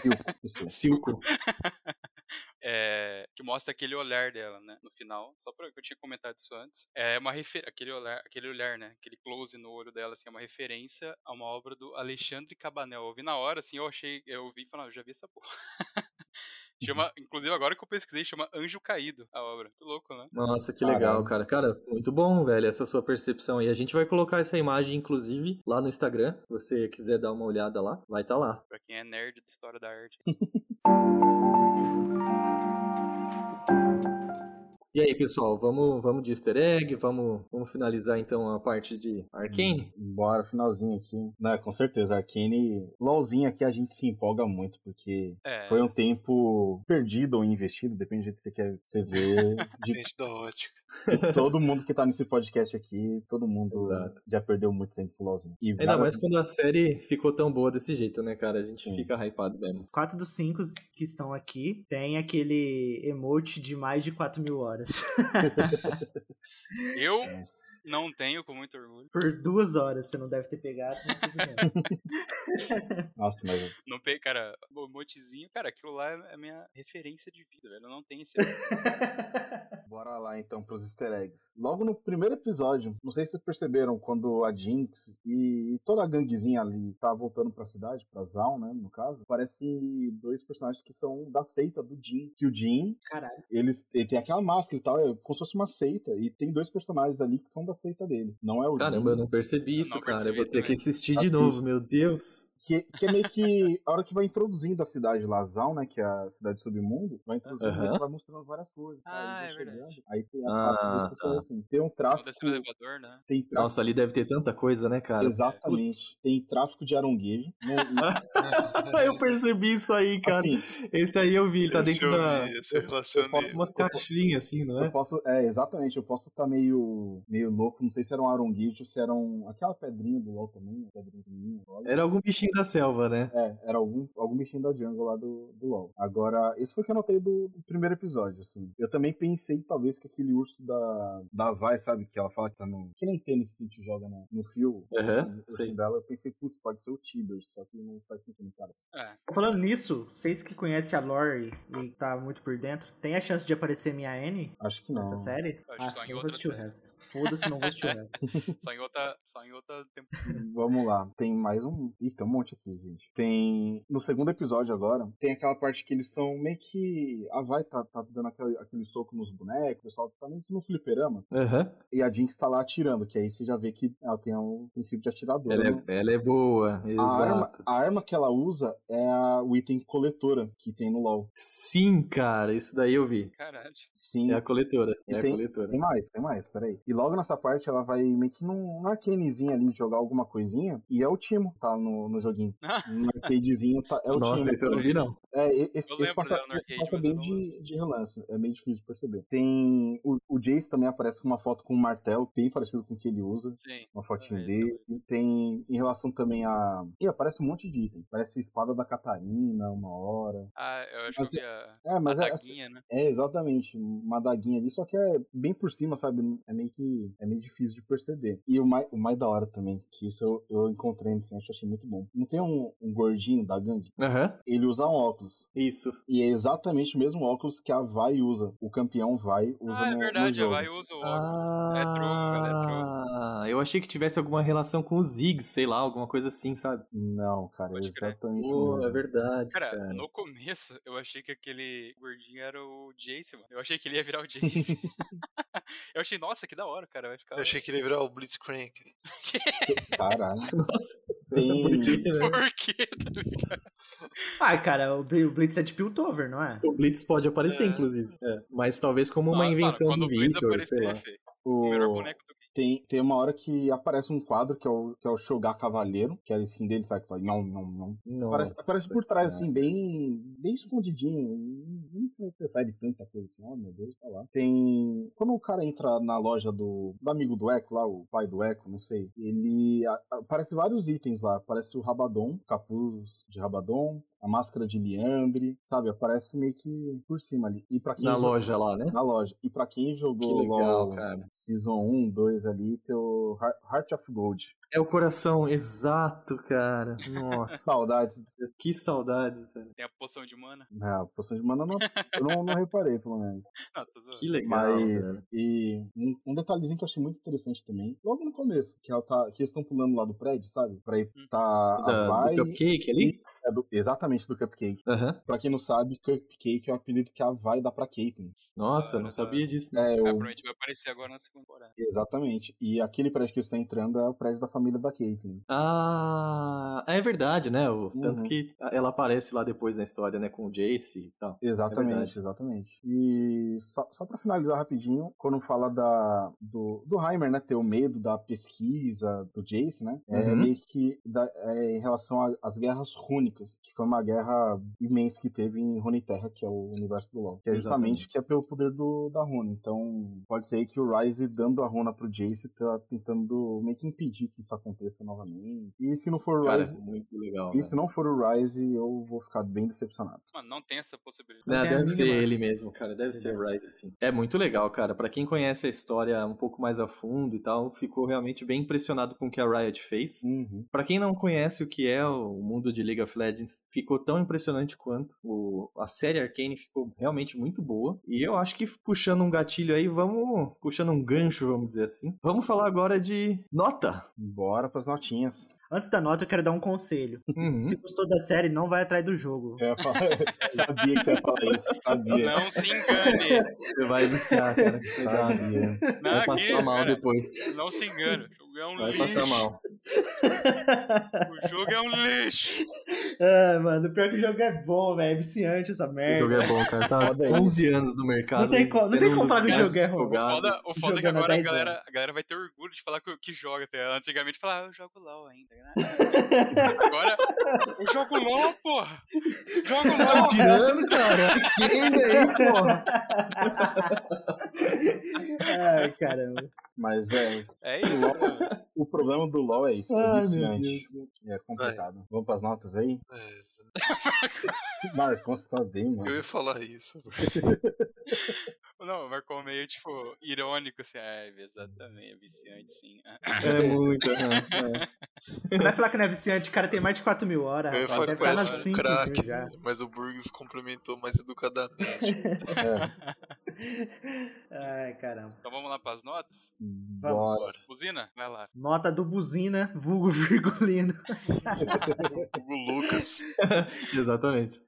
Silco, isso. Silco. É, que mostra aquele olhar dela, né, no final. Só pra que eu tinha comentado isso antes. É uma refer... aquele olhar, aquele olhar, né, aquele close no olho dela, assim, é uma referência a uma obra do Alexandre Cabanel. Eu vi na hora, assim, eu achei, eu vi e falei, ah, eu já vi essa porra. chama, inclusive agora que eu pesquisei, chama Anjo Caído, a obra. Muito louco, né? Nossa, que legal, cara. Cara, muito bom, velho, essa sua percepção aí. A gente vai colocar essa imagem, inclusive, lá no Instagram. Se você quiser dar uma olhada lá, vai estar lá. Pra quem é nerd de história da arte. E aí, pessoal, vamos, vamos de easter egg, vamos, vamos finalizar então a parte de Arcane? Bora, finalzinho aqui. Né, com certeza, Arcane. LOLzinho aqui a gente se empolga muito, porque É. foi um tempo perdido ou investido, depende do jeito que você quer você ver. De Gente da ótica. todo mundo que tá nesse podcast aqui, todo mundo Exato. já perdeu muito tempo com LOLzinho. E Ainda várias- mais quando a série ficou tão boa desse jeito, né, cara? A gente Sim. fica hypado mesmo. Quatro dos cinco que estão aqui tem aquele emote de mais de 4 mil horas. Eu Nossa. Não tenho, com muito orgulho. Por duas horas, você não deve ter pegado. bem. Nossa, mas Não peguei, cara, o emotezinho, cara, aquilo lá é a minha referência de vida, velho. Eu não tenho esse. Bora lá então pros easter eggs. Logo no primeiro episódio, não sei se vocês perceberam, quando a Jinx e toda a ganguezinha ali tá voltando pra cidade, pra Zaun, né, no caso, parece dois personagens que são da seita do Jin. Que o Jin, Caralho. eles, ele tem aquela máscara e tal, é como se fosse uma seita, e tem dois personagens ali que são da seita dele. Não é o Caramba, eu não percebi isso, não cara. Eu percebi vou ter que também. assistir de Assiste. novo, meu Deus. Que, que é meio que a hora que vai introduzindo a cidade lá, Zaun, né, que é a cidade submundo, vai introduzindo, Aham. vai mostrando várias coisas. tá? Ah, é verdade. chegando, Aí tem a Ah, classe tá. pessoas assim. Tem um tráfico elevador, né? tem tráfico Nossa, ali deve ter tanta coisa, né, cara? Exatamente. Putz. Tem tráfico de aronguejo. No- eu percebi isso aí, cara. assim, Esse aí eu vi, ele tá dentro eu da. esse eu relacionei. posso- Uma caixinha assim, não eu é? posso. É, exatamente. Eu posso estar meio, meio louco. Não sei se era um aronguejo, se era um. Aquela pedrinha do LOL também. a Pedrinha olha. Era algum bichinho da selva, né? É, era algum, algum bichinho da jungle lá do, do LoL. Agora, isso foi o que eu notei do, do primeiro episódio, assim. Eu também pensei, talvez, que aquele urso da, da Vai, sabe? Que ela fala que tá no. Que nem tênis que a gente joga no, no fio. Sei. dela, eu pensei, putz, pode ser o Tibers, só que não faz sentido, cara. É. Falando nisso, vocês que conhecem a lore e tá muito por dentro, tem a chance de aparecer minha N Acho que não. nessa série? Acho Ah, só em não vou outra assistir o resto. Foda-se, não vou assistir o resto. Só em outra, só em outra temporada. Vamos lá, tem mais um. Ih, tem um monte aqui, gente. Tem. No segundo episódio agora, tem aquela parte que eles estão meio que. A Vai tá, tá dando aquele, aquele soco nos bonecos, o pessoal tá meio que no fliperama. Aham. E a Jinx tá lá atirando, que aí você já vê que ela tem um princípio de atirador. Ela, né? é, ela é boa, a, arma, exato. a arma que ela usa é a, o item coletora que tem no LoL. Sim, cara, isso daí eu vi. Caralho. Sim. É a coletora. E É a tem- coletora. Tem mais, tem mais, peraí. E logo nessa parte ela vai meio que num, num arcanezinho ali jogar alguma coisinha. E é o Timo, tá no, no joguinho. No arcadezinho tá, é o Nossa, esse eu não vi, não. É, esse, Eu esse passa, no arcade, passa bem de, de relance. É meio difícil de perceber. Tem. O, o Jace também aparece com uma foto com um martelo, bem parecido com o que ele usa. Sim. Uma fotinha eu dele. E tem. Em relação também a. Ih, aparece um monte de item. Parece a espada da Catarina, uma hora. Ah, eu acho Mas que a, É, mas a é. taguinha, né? É, exatamente. Uma daguinha ali, só que é bem por cima, sabe? É meio que. É meio difícil de perceber. E o mais, o mais da hora também, que isso eu, eu encontrei no internet, achei muito bom. Não tem um, um gordinho da gangue? Aham, Ele usa um óculos. isso. E é exatamente o mesmo óculos que a Vai usa. O campeão Vai usa Ah, é no, no verdade, a jogo. Vai usa o óculos. É troco, ela é troco. Ah, eu achei que tivesse alguma relação com os Ziggs, sei lá, alguma coisa assim, sabe? Não, cara, é Pode exatamente o Pô, mesmo. é verdade, Cara, cara. no começo eu achei que aquele gordinho era o Jace, mano. Eu achei que ele ia virar o Jace. eu achei, nossa, que da hora, cara. Vai ficar. Eu achei que ele ia virar o Blitzcrank. Caralho. Nossa, Tem. por quê, né? Por quê, tá ligado? Ah, cara, o Bl- o Blitz é de Piltover, não é? O Blitz pode aparecer, É. inclusive. É, Mas talvez como uma Não, invenção mano, do Victor, sei lá. O melhor boneco Tem, tem uma hora que aparece um quadro que é o, que é o Shogar Cavaleiro, que é a skin dele, sabe? Que fala, não, não, não. Nossa, Aparece, aparece por trás, cara. assim, bem, bem escondidinho. Não prefere tanta coisa assim, oh meu Deus, tá lá. Tem. Quando o cara entra na loja do, do amigo do Echo lá, o pai do Echo, não sei, ele. Aparece vários itens lá. Aparece o Rabadon, capuz de Rabadon, a máscara de Liandre, sabe? Aparece meio que por cima ali. E pra quem Na jogou- loja lá, né? Na loja. E pra quem Que jogou legal, LOL cara. Season 1, 2 ali, Heart- Heart of Gold. É o coração exato, cara. Nossa. Saudades. Que saudades, velho. Tem a poção de mana. É, a poção de mana não, eu não, não reparei, pelo menos. Ah, zoando. Que legal, Mas, e um, um detalhezinho que eu achei muito interessante também, logo no começo, que ela tá, que eles estão pulando lá do prédio, sabe? Pra ir Hum. tá a Da, vai, do cupcake ali? É do- exatamente do Cupcake. Aham. Pra quem não sabe, Cupcake é o apelido que a vai dar pra Caitlyn. Nossa, eu não sabia disso. né? É, Ah, o... provavelmente vai aparecer agora na segunda temporada. Exatamente. E aquele prédio que você tá entrando é o prédio da família da Caitlyn. Ah, é verdade, né? O, Tanto Uhum. que ela aparece lá depois na história, né? Com o Jace e tal. Exatamente, verdade. exatamente. E só, só para finalizar rapidinho, quando fala da, do, do Heimer, né, ter o medo da pesquisa do Jace, né, é Uhum. meio que da- é em relação às guerras rúnicas, que foi uma guerra imensa que teve em Runeterra, que é o universo do LoL, que é justamente Exatamente. que é pelo poder do, da runa. Então, pode ser que o Ryze dando a runa pro Jace tá tentando meio que impedir que isso aconteça novamente. E se não for o Cara, Ryze, muito legal. e né? se não for o Ryze, eu vou ficar bem decepcionado. Mano, não tem essa possibilidade. Tem a deve ser mínima ele mesmo, cara. Deve ser o. Rise, assim. É muito legal, cara. Pra quem conhece a história um pouco mais a fundo e tal, ficou realmente bem impressionado com o que a Riot fez. Uhum. Pra quem não conhece o que é o mundo de League of Legends, ficou tão impressionante quanto. O, a série Arcane ficou realmente muito boa. E eu acho que puxando um gatilho aí, vamos. Puxando um gancho, vamos dizer assim. Vamos falar agora de nota. Bora pras notinhas. Antes da nota, eu quero dar um conselho. Uhum. Se gostou da série, não vai atrás do jogo. Eu ia falar- sabia que você ia falar isso. Sabia. Não se engane. Você vai viciar, cara. Sabia. Não, vai aqui, passar mal cara, depois. Não se engane. O jogo é um Vai lixo. passar mal. O jogo é um lixo. ah, mano, pior que o jogo é bom, velho. É viciante essa O merda. jogo é bom, cara. Tá Foda aí. 11 anos no mercado. Não tem como- não tem como falar que o jogo é ruim. O foda, o foda é que há agora a 10 galera, a galera vai ter orgulho de falar que, que joga. Tá? Antigamente falava, ah, eu jogo LOL ainda. né? Agora, jogo LOL, porra. Jogo Você tá LOL. tirando, cara? Game aí, porra. Ai, caramba. Mas é. É isso, né? O problema do LoL é isso. É Ai, meu viciante. É complicado. Vamos pras notas aí? É, Marcon, você tá bem, eu mano. ia falar isso. Não, marcou meio, tipo, irônico, assim. É, exatamente, é viciante, sim. É muito. é. Vai falar que não é viciante, o cara tem mais de 4 mil horas. Eu rapaz. falar Deve estar nas parece um 5 craque, já. mas o Burgos complementou mais educadamente. É, Ai, caramba. Então vamos lá pras notas? Vamos. bora. Buzina, vai lá. Nota do Buzina, vulgo Virgulino. o Lucas. Exatamente.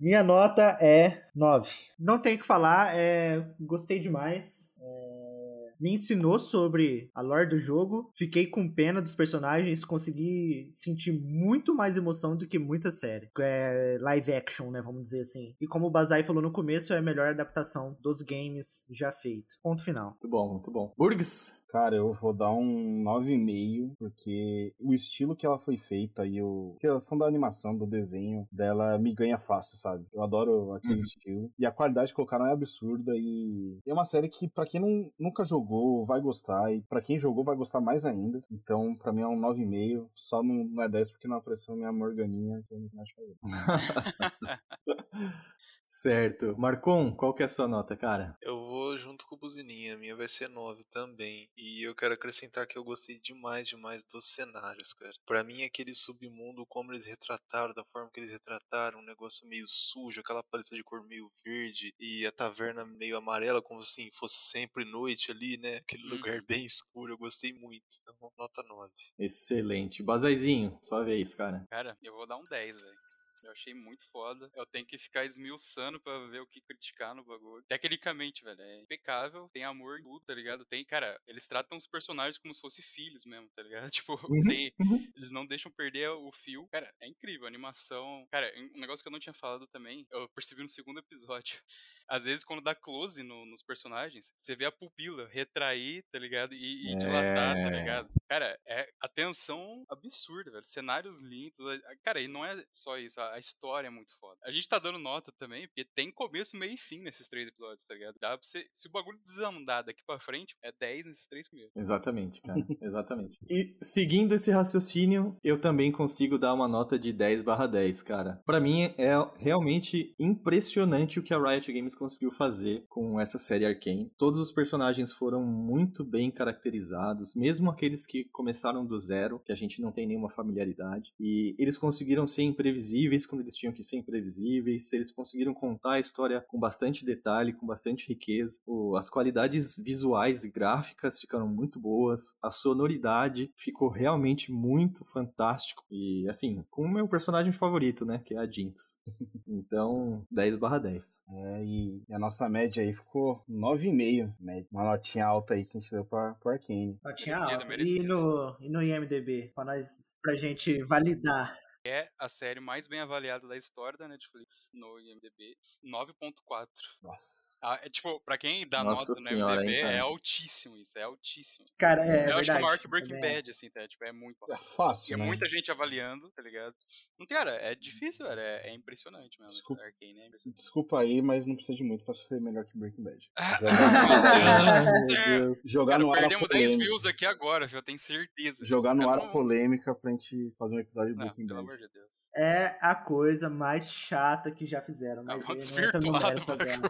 Minha nota é 9. Não tenho o que falar, é... gostei demais. É, Me ensinou sobre a lore do jogo. Fiquei com pena dos personagens. Consegui sentir muito mais emoção do que muita série. É live action, né? Vamos dizer assim. E como o Bazai falou no começo, é a melhor adaptação dos games já feito. Ponto final. Muito bom, muito bom. Burgs. Cara, eu vou dar um 9,5, porque o estilo que ela foi feita e o... a questão da animação, do desenho dela me ganha fácil, sabe? Eu adoro aquele Uhum. estilo. E a qualidade que colocaram é absurda e é uma série que pra quem não, nunca jogou vai gostar e pra quem jogou vai gostar mais ainda. Então, pra mim é um 9,5. Só não, não é 10 porque não apareceu minha Morganinha, que eu não acho que Certo. Marcon, qual que é a sua nota, cara? Eu vou junto com o Buzininha, a minha vai ser 9 também. E eu quero acrescentar que eu gostei demais, demais dos cenários, cara. Pra mim, aquele submundo, como eles retrataram, da forma que eles retrataram, um negócio meio sujo, aquela paleta de cor meio verde e a taverna meio amarela, como se fosse sempre noite ali, né? Aquele Uhum. lugar bem escuro, eu gostei muito. Então, nota 9. Excelente. Bazaizinho, sua vez, cara. Cara, eu vou dar um 10, velho. Eu achei muito foda. Eu tenho que ficar esmiuçando pra ver o que criticar no bagulho. Tecnicamente, velho, é impecável. Tem amor em tudo, tá ligado? Tem, cara, eles tratam os personagens como se fossem filhos mesmo, tá ligado? Tipo, Uhum, tem, uhum. eles não deixam perder o fio. Cara, é incrível. A animação. Cara, um negócio que eu não tinha falado também, eu percebi no segundo episódio. Às vezes, quando dá close no- nos personagens, você vê a pupila retrair, tá ligado? E, e dilatar, tá É. ligado? Cara, é atenção absurda, velho. Cenários lindos. a- a- Cara, e não é só isso, a, a história é muito foda. A gente tá dando nota também, porque tem começo, meio e fim nesses três episódios, tá ligado? Dá pra você. Se o bagulho desandar daqui pra frente, é 10 nesses três primeiros. Exatamente, cara. Exatamente. E seguindo esse raciocínio, eu também consigo dar uma nota de 10 barra 10, cara. Pra mim é realmente impressionante o que a Riot Games conseguiu fazer com essa série Arcane. Todos os personagens foram muito bem caracterizados, mesmo aqueles que começaram do zero, que a gente não tem nenhuma familiaridade. E eles conseguiram ser imprevisíveis quando eles tinham que ser imprevisíveis. Eles conseguiram contar a história com bastante detalhe, com bastante riqueza. As qualidades visuais e gráficas ficaram muito boas. A sonoridade ficou realmente muito fantástico. E assim, com o meu personagem favorito, né? Que é a Jinx. Então, 10 barra 10. É, e a nossa média aí ficou 9,5. média. Uma notinha alta aí que a gente deu pra, pro Arcane. Notinha Merecido, alta. E merecido. no, e no IMDB? Pra, nós, pra gente validar. É a série mais bem avaliada da história da Netflix no IMDb, 9.4. Nossa. Ah, é, tipo, pra quem dá Nossa nota no senhora, IMDb, hein, é altíssimo isso, é altíssimo. Cara, é, eu verdade. acho que é maior que Breaking também. Bad, assim, tá? Tipo, é muito É alto. E fácil, é né? muita gente avaliando, tá ligado? Não, cara, é difícil, cara. É, é impressionante mesmo. Desculpa. esse Arcane é impressionante. Desculpa aí, mas não precisa de muito pra ser melhor que Breaking Bad. Meu Deus. Jogar Cara, no ar a perdemos 10 polêmica. views aqui agora? Eu tenho certeza. Jogar no ar a polêmica pra gente fazer um episódio de Breaking Bad. Amor de Deus. É a coisa mais chata que já fizeram. Ah, Mas não entra no mérito agora.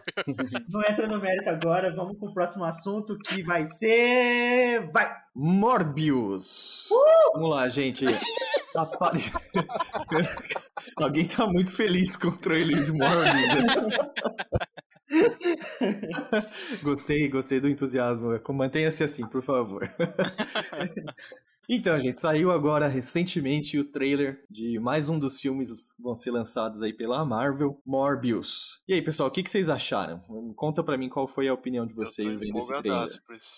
Não entra no mérito agora. Vamos pro próximo assunto que vai ser. Vai! Morbius! Vamos lá, gente. Tá pare- Alguém tá muito feliz com o trailer de Morbius. gostei, gostei do entusiasmo. Mantenha-se assim, por favor. Então, gente, saiu agora recentemente o trailer de mais um dos filmes que vão ser lançados aí pela Marvel, Morbius. E aí, pessoal, o que, que vocês acharam? Conta pra mim qual foi a opinião de vocês vendo esse trailer. por esse.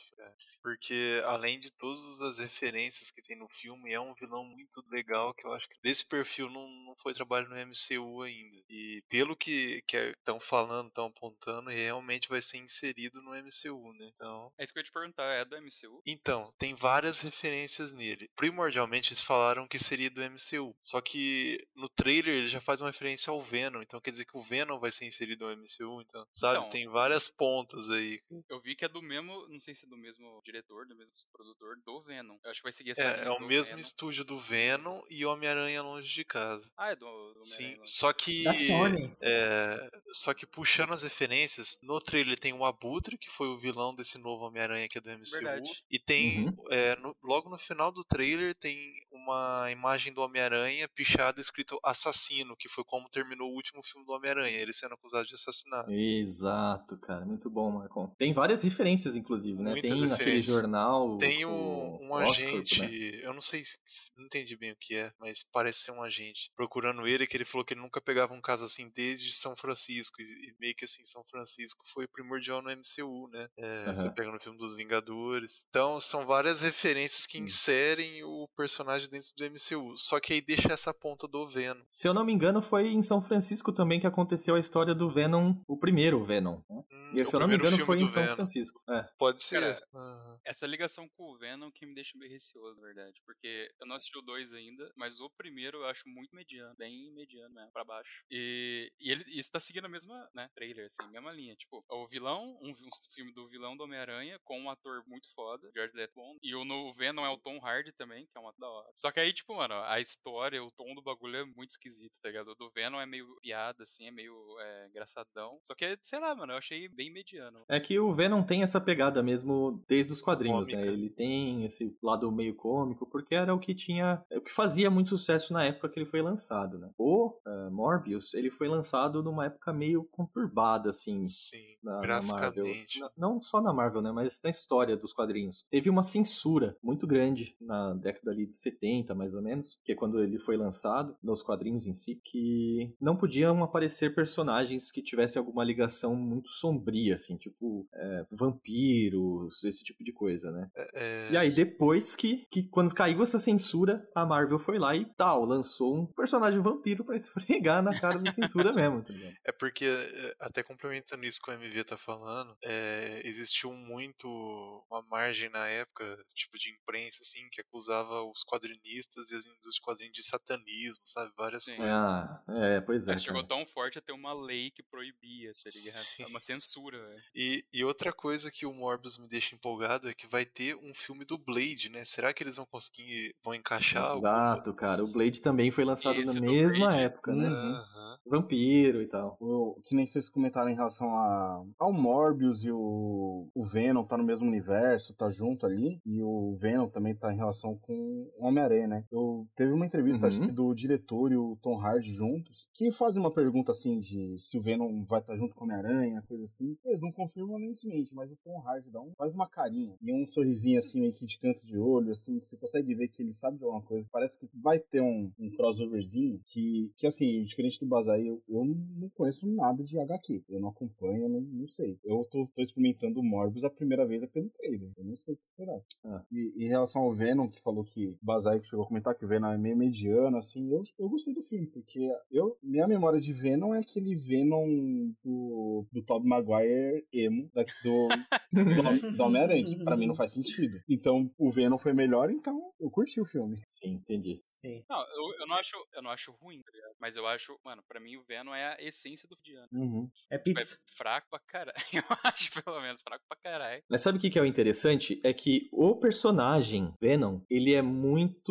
Porque além de todas as referências que tem no filme, é um vilão muito legal que eu acho que desse perfil não, não foi trabalho no MCU ainda. E pelo que estão falando, estão apontando, realmente vai ser inserido no MCU, né? Então, É isso que eu ia te perguntar, é do MCU? então, tem várias referências nele. Primordialmente eles falaram que seria do MCU. Só que no trailer ele já faz uma referência ao Venom. Então quer dizer que o Venom vai ser inserido no MCU. Então, sabe? Então, tem várias pontas aí. Eu vi que é do mesmo, não sei se é do mesmo diretor, do mesmo produtor do Venom. Eu acho que vai seguir essa É, é o mesmo Venom. estúdio do Venom e Homem-Aranha Longe de Casa. Ah, é do, do Sim, só que. Da Sony. É, só que puxando as referências, no trailer tem o Abutre, que foi o vilão desse novo Homem-Aranha que é do MCU. Verdade. E tem, Uhum. é, no- logo no final do trailer, tem uma imagem do Homem-Aranha pichada escrito assassino, que foi como terminou o último filme do Homem-Aranha, ele sendo acusado de assassinato. Exato, cara. Muito bom, Marcon. Tem várias referências, inclusive, né? Muitas tem naquele referências. jornal. Tem um, um Oscorp, agente, né? eu não sei, se, não entendi bem o que é, mas parece ser um agente. Procurando ele, que ele falou que ele nunca pegava um caso assim desde São Francisco. E, meio que assim, São Francisco foi primordial no MCU, né? É, Você pega no filme dos Vingadores. Então, são várias referências que inserem o personagem dentro do MCU. Só que aí deixa essa ponta do Venom. Se eu não me engano, foi em São Francisco também que aconteceu a história do Venom, o primeiro Venom. né? Hum, E se eu não me engano, filme foi em do São Venom. Francisco. É. Pode ser. Cara, Aham. Essa ligação com o Venom que me deixa meio receoso, na verdade. Porque eu não assisti o 2 ainda, mas o primeiro eu acho muito mediano, bem mediano mesmo, pra baixo. E, e ele isso tá seguindo a mesma, né, trailer, assim, mesma linha. Tipo, o vilão, um, um filme do vilão do Homem-Aranha, com um ator muito foda, Jared Leto. E o no Venom é o Tom Hardy também, que é um ator da hora. Só que aí, tipo, mano, a história, o tom do bagulho é muito esquisito, tá ligado? O do Venom é meio piada, assim, é meio é, engraçadão. Só que, sei lá, mano, eu achei bem mediano. É que o Venom tem essa pegada mesmo desde os quadrinhos, né? Cômica. Ele tem esse lado meio cômico, porque era o que tinha. É o que fazia muito sucesso na época que ele foi lançado, né? O eh, Morbius, ele foi lançado numa época meio conturbada, assim, Sim, na, na Marvel. Na- não só na Marvel, né? Mas na história dos quadrinhos. Teve uma censura muito grande na década ali de 70, mais ou menos, que é quando ele foi lançado, nos quadrinhos em si, que não podiam aparecer personagens que tivessem alguma ligação muito sombria, assim, tipo é, vampiros, esse tipo de coisa, né? É, E aí, depois que, que quando caiu essa censura, a Marvel foi lá e tal, lançou um personagem vampiro pra esfregar na cara da censura mesmo, tá ligado? É porque, é, até complementando isso que o MV tá falando, é, existiu muito uma margem na época, tipo de imprensa, assim, que acusava os quadrinistas e as indústrias de quadrinhos de satanismo, sabe? Várias Sim. coisas. Ah, é, pois é. Mas chegou tão forte a ter uma lei que proibia, tá ligado? É uma censura, velho. E, e outra coisa que o Morbius me deixa empolgado é que vai ter um filme do Blade, né? Será que eles vão conseguir, vão encaixar Exato, cara. O Blade também foi lançado Esse na mesma Blade. época, né? Uhum. Vampiro e tal. O, que nem vocês comentaram em relação a, ao Morbius e o, o Venom tá no mesmo universo, tá junto ali. E o Venom também tá em relação com o Homem-Aranha, né? Eu teve uma entrevista, Uhum. acho que do diretor e o Tom Hardy juntos, que fazem uma pergunta assim de se o Venom vai estar junto com o Homem-Aranha, coisa assim. Eles não confirmam nem desmente, mas o Tom Hardy dá um, faz uma carinha e um sorrisinho assim, meio que de canto de olho, assim, que você consegue ver que ele sabe de alguma coisa. Parece que vai ter um, um crossoverzinho que, que assim, diferente do Bazai, eu, eu não conheço nada de HQ. Eu não acompanho, eu não, não sei. Eu tô, tô experimentando Morbius a primeira vez é pelo trailer. Eu não sei o que esperar. Ah. E em relação ao Venom, que falou que Bazai que chegou a comentar que o Venom é meio mediano, assim, eu, eu gostei do filme, porque eu, minha memória de Venom é aquele Venom do, do Tobey Maguire emo, da, do, do, do Homem-Aranha, que pra mim não faz sentido. Então, o Venom foi melhor, então eu curti o filme. Sim, entendi. Sim. Não, eu, eu não acho, eu não acho ruim, tá ligado? Mas eu acho, mano, pra mim o Venom é a essência do Diano. Uhum. É É pizza. fraco pra caralho. Eu acho, pelo menos, fraco pra caralho. Mas sabe o que que é o interessante? É que o personagem Venom, ele é muito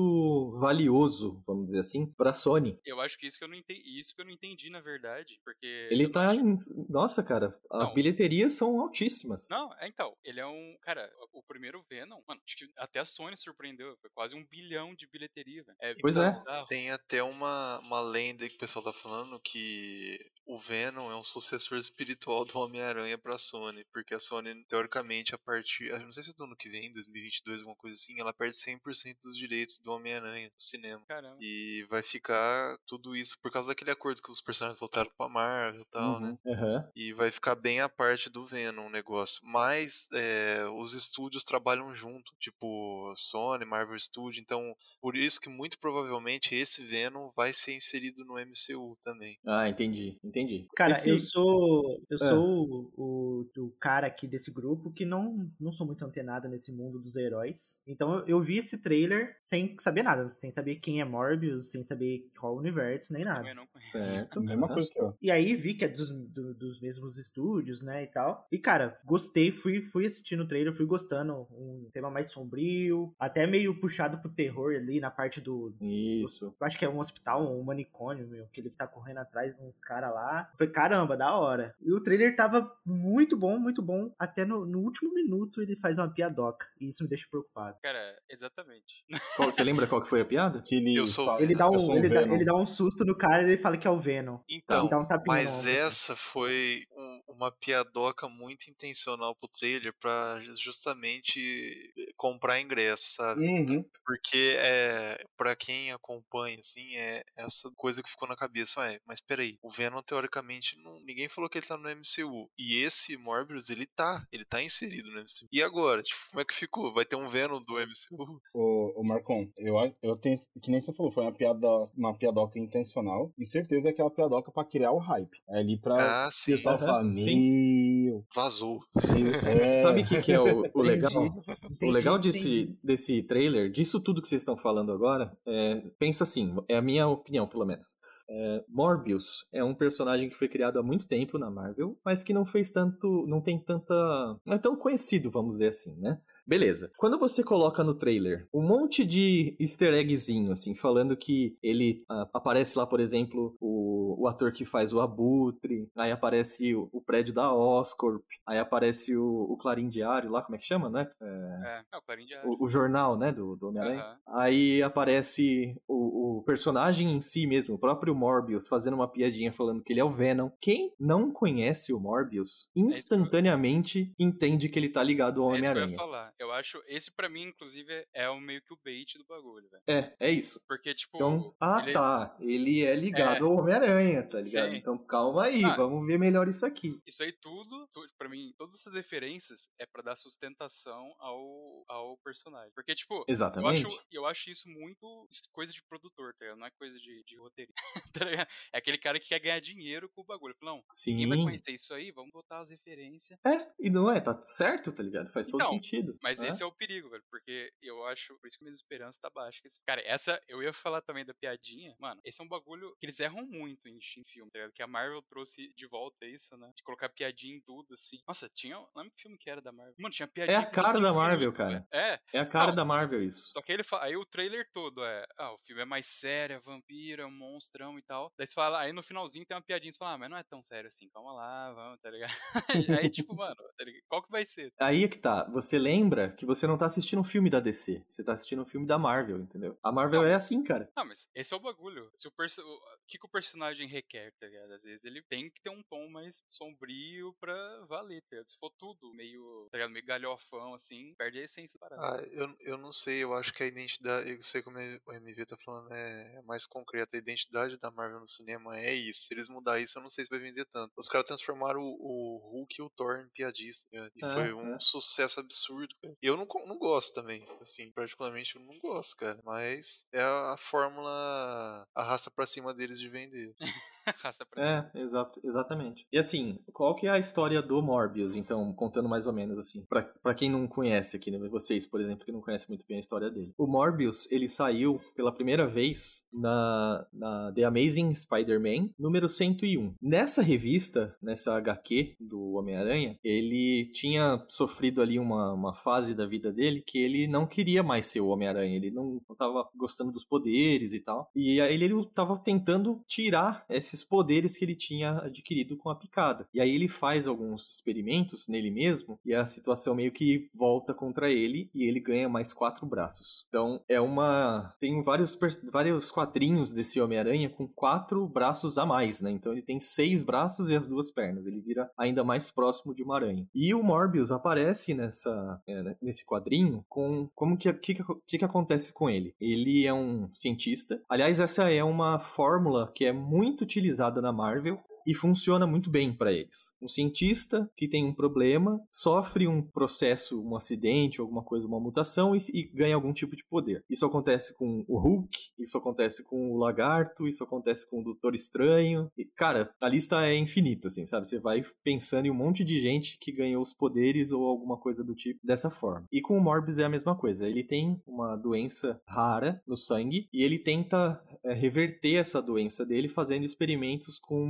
valioso, vamos dizer assim, pra Sony. Eu acho que isso que eu não entendi, isso que eu não entendi, na verdade, porque... Ele tá assisti- em... Nossa, cara, as Não. bilheterias são altíssimas. Não, é então, ele é um. Cara, o primeiro Venom, mano, acho que até a Sony surpreendeu. Foi quase um bilhão de bilheteria, velho. É, Pois é. bizarro. Tem até uma, uma lenda que o pessoal tá falando que o Venom é um sucessor espiritual do Homem-Aranha pra Sony, porque a Sony, teoricamente, a partir, não sei se é do ano que vem, 2022, alguma coisa assim, ela perde 100% dos direitos do Homem-Aranha no cinema. Caramba. E vai ficar tudo isso por causa daquele acordo que os personagens voltaram pra Marvel e tal, Uhum. né? Aham. E vai ficar bem a parte do Venom o negócio. Mas é, os estúdios trabalham junto, tipo Sony, Marvel Studio. Então, por isso que muito provavelmente esse Venom vai ser inserido no MCU também. Ah, entendi, entendi. Cara, Esse- eu sou eu Ah. sou o, o, o cara aqui desse grupo que não, não sou muito antenado nesse mundo dos heróis. Então eu, eu vi esse trailer sem saber nada, sem saber quem é Morbius, sem saber qual universo, nem nada. Também não conheço. Certo. Mesma aham. coisa que eu. E aí vi que é dos, do- dos mesmos estúdios, né, e tal. E, cara, gostei, fui, fui assistindo o trailer, fui gostando. Um tema mais sombrio, até meio puxado pro terror ali na parte do... Isso. Eu acho que é um hospital, um manicômio, meu, que ele tá correndo atrás de uns caras lá. Foi caramba, da hora. E o trailer tava muito bom, muito bom. Até no, no último minuto ele faz uma piadoca. E isso me deixa preocupado. Cara, exatamente. Qual- você lembra qual que foi a piada? Que ele Eu sou- fala- Ele dá eu um, sou ele dá, ele dá um susto no cara e ele fala que é o Venom. Então, ele dá um mas ombro, assim. essa foi um- uma piadoca muito intencional pro trailer pra justamente comprar ingresso, sabe? Uhum. Porque é, para quem acompanha, assim, é essa coisa que ficou na cabeça. Ué, mas peraí, o Venom, teoricamente, não, ninguém falou que ele tá no MCU. E esse Morbius, ele tá. Ele tá inserido no MCU. E agora? Tipo, como é que ficou? Vai ter um Venom do MCU? Ô, ô Marcon, eu, eu tenho. Que nem você falou, foi uma, piada, uma piadoca intencional. E certeza é aquela piadoca pra criar o hype. É ali pra Ah, o sim. pessoal falar, sim. meu. Vazou. É, Sabe o que, que é o, o legal? Entendi, O legal entendi. desse, desse trailer, disso tudo que vocês estão falando agora, é, pensa assim, é a minha opinião, pelo menos. É, Morbius é um personagem que foi criado há muito tempo na Marvel, mas que não fez tanto. não tem tanta. não é tão conhecido, vamos dizer assim, né? Beleza. Quando você coloca no trailer um monte de easter eggzinho, assim, falando que ele ah, aparece lá, por exemplo, o, o ator que faz o Abutre, aí aparece o, o prédio da Oscorp, aí aparece o, o Clarim Diário lá, como é que chama, né? É, É, é o Clarim de o, jornal, né, do, do Homem-Aranha. Aham. Aí aparece o, personagem em si mesmo, o próprio Morbius, fazendo uma piadinha falando que ele é o Venom. Quem não conhece o Morbius, instantaneamente entende que ele tá ligado ao É isso que eu ia Homem-Aranha. falar. Eu acho. Esse pra mim, inclusive, é o meio que o bait do bagulho, velho. É, é isso. Porque, tipo. Então, ah ele- tá, ele é ligado É. ao Homem-Aranha, tá ligado? Sim. Então calma aí, Ah. vamos ver melhor isso aqui. Isso aí tudo, tu- pra mim, todas essas referências é pra dar sustentação ao, ao personagem. Porque, tipo, eu Exatamente. acho, eu acho isso muito coisa de produtor, tá ligado? Não é coisa de, de roteirista, tá ligado? É aquele cara que quer ganhar dinheiro com o bagulho. Não, ninguém vai Sim. conhecer isso aí, vamos botar as referências. É, e não é, tá certo, tá ligado? Faz todo Então, sentido. Mas né? esse é o perigo, velho. Porque eu acho. Por isso que minha esperança tá baixa. Cara, essa. Eu ia falar também da piadinha. Mano, esse é um bagulho que eles erram muito em, em filme, tá ligado? Que a Marvel trouxe de volta isso, né? De colocar piadinha em tudo, assim. Sim. Nossa, tinha. Lembra que filme que era da Marvel? Mano, tinha É piadinha. a cara da Marvel, filme, cara. É. É a cara Não. da Marvel isso. Só que aí ele fa... aí o trailer todo é, ah, o filme é mais sério, é vampiro, é um monstrão e tal. Daí você fala, aí no finalzinho tem uma piadinha, você fala, ah, mas não é tão sério assim, calma lá, vamos, tá ligado? aí tipo, mano, tá ligado? qual que vai ser? Aí é que tá. Você lembra que você não tá assistindo um filme da DC. Você tá assistindo um filme da Marvel, entendeu? A Marvel Não. é assim, cara. Ah, mas esse é o bagulho. Se o, perso... o que, que o personagem requer, tá ligado? Às vezes ele tem que ter um tom mais sombrio pra valer, tá ligado? Se for tudo meio, tá ligado? Meio galhofão, assim, perde a essência da parada. Ah, eu, eu não sei, eu acho que a identidade, eu sei como o MV tá falando, é, é mais concreta. A identidade da Marvel no cinema é isso. Se eles mudar isso, eu não sei se vai vender tanto. Os caras transformaram o, o Hulk e o Thor em piadista, né? E É, foi um é. sucesso absurdo, eu não, não gosto também, assim, particularmente eu não gosto, cara. Mas é a, a fórmula, a raça pra cima deles de vender. Arrasta pra cima. É, exato, exatamente. E assim, qual que é a história do Morbius, então, contando mais ou menos assim, pra, pra quem não conhece aqui, né, vocês, por exemplo, que não conhecem muito bem a história dele. O Morbius, ele saiu pela primeira vez na, na The Amazing Spider-Man, número 101. Nessa revista, nessa HQ do Homem-Aranha, ele tinha sofrido ali uma, uma fase da vida dele que ele não queria mais ser o Homem-Aranha, ele não, não tava gostando dos poderes e tal. E aí ele tava tentando tirar esses poderes que ele tinha adquirido com a picada. E aí ele faz alguns experimentos nele mesmo e a situação meio que volta contra ele e ele ganha mais quatro braços. Então é uma. Tem vários, vários quadrinhos desse Homem-Aranha com quatro braços a mais, né? Então ele tem seis braços e as duas pernas. Ele vira ainda mais próximo de uma aranha. E o Morbius aparece nessa, é, né, nesse quadrinho com como que, que, que, que acontece com ele. Ele é um cientista. Aliás, essa é uma fórmula que é muito utilizada na Marvel e funciona muito bem para eles. Um cientista que tem um problema, sofre um processo, um acidente, alguma coisa, uma mutação e, e ganha algum tipo de poder. Isso acontece com o Hulk, isso acontece com o Lagarto, isso acontece com o Doutor Estranho. E, cara, a lista é infinita, assim, sabe? Você vai pensando em um monte de gente que ganhou os poderes ou alguma coisa do tipo dessa forma. E com o Morbius é a mesma coisa. Ele tem uma doença rara no sangue e ele tenta é, reverter essa doença dele fazendo experimentos com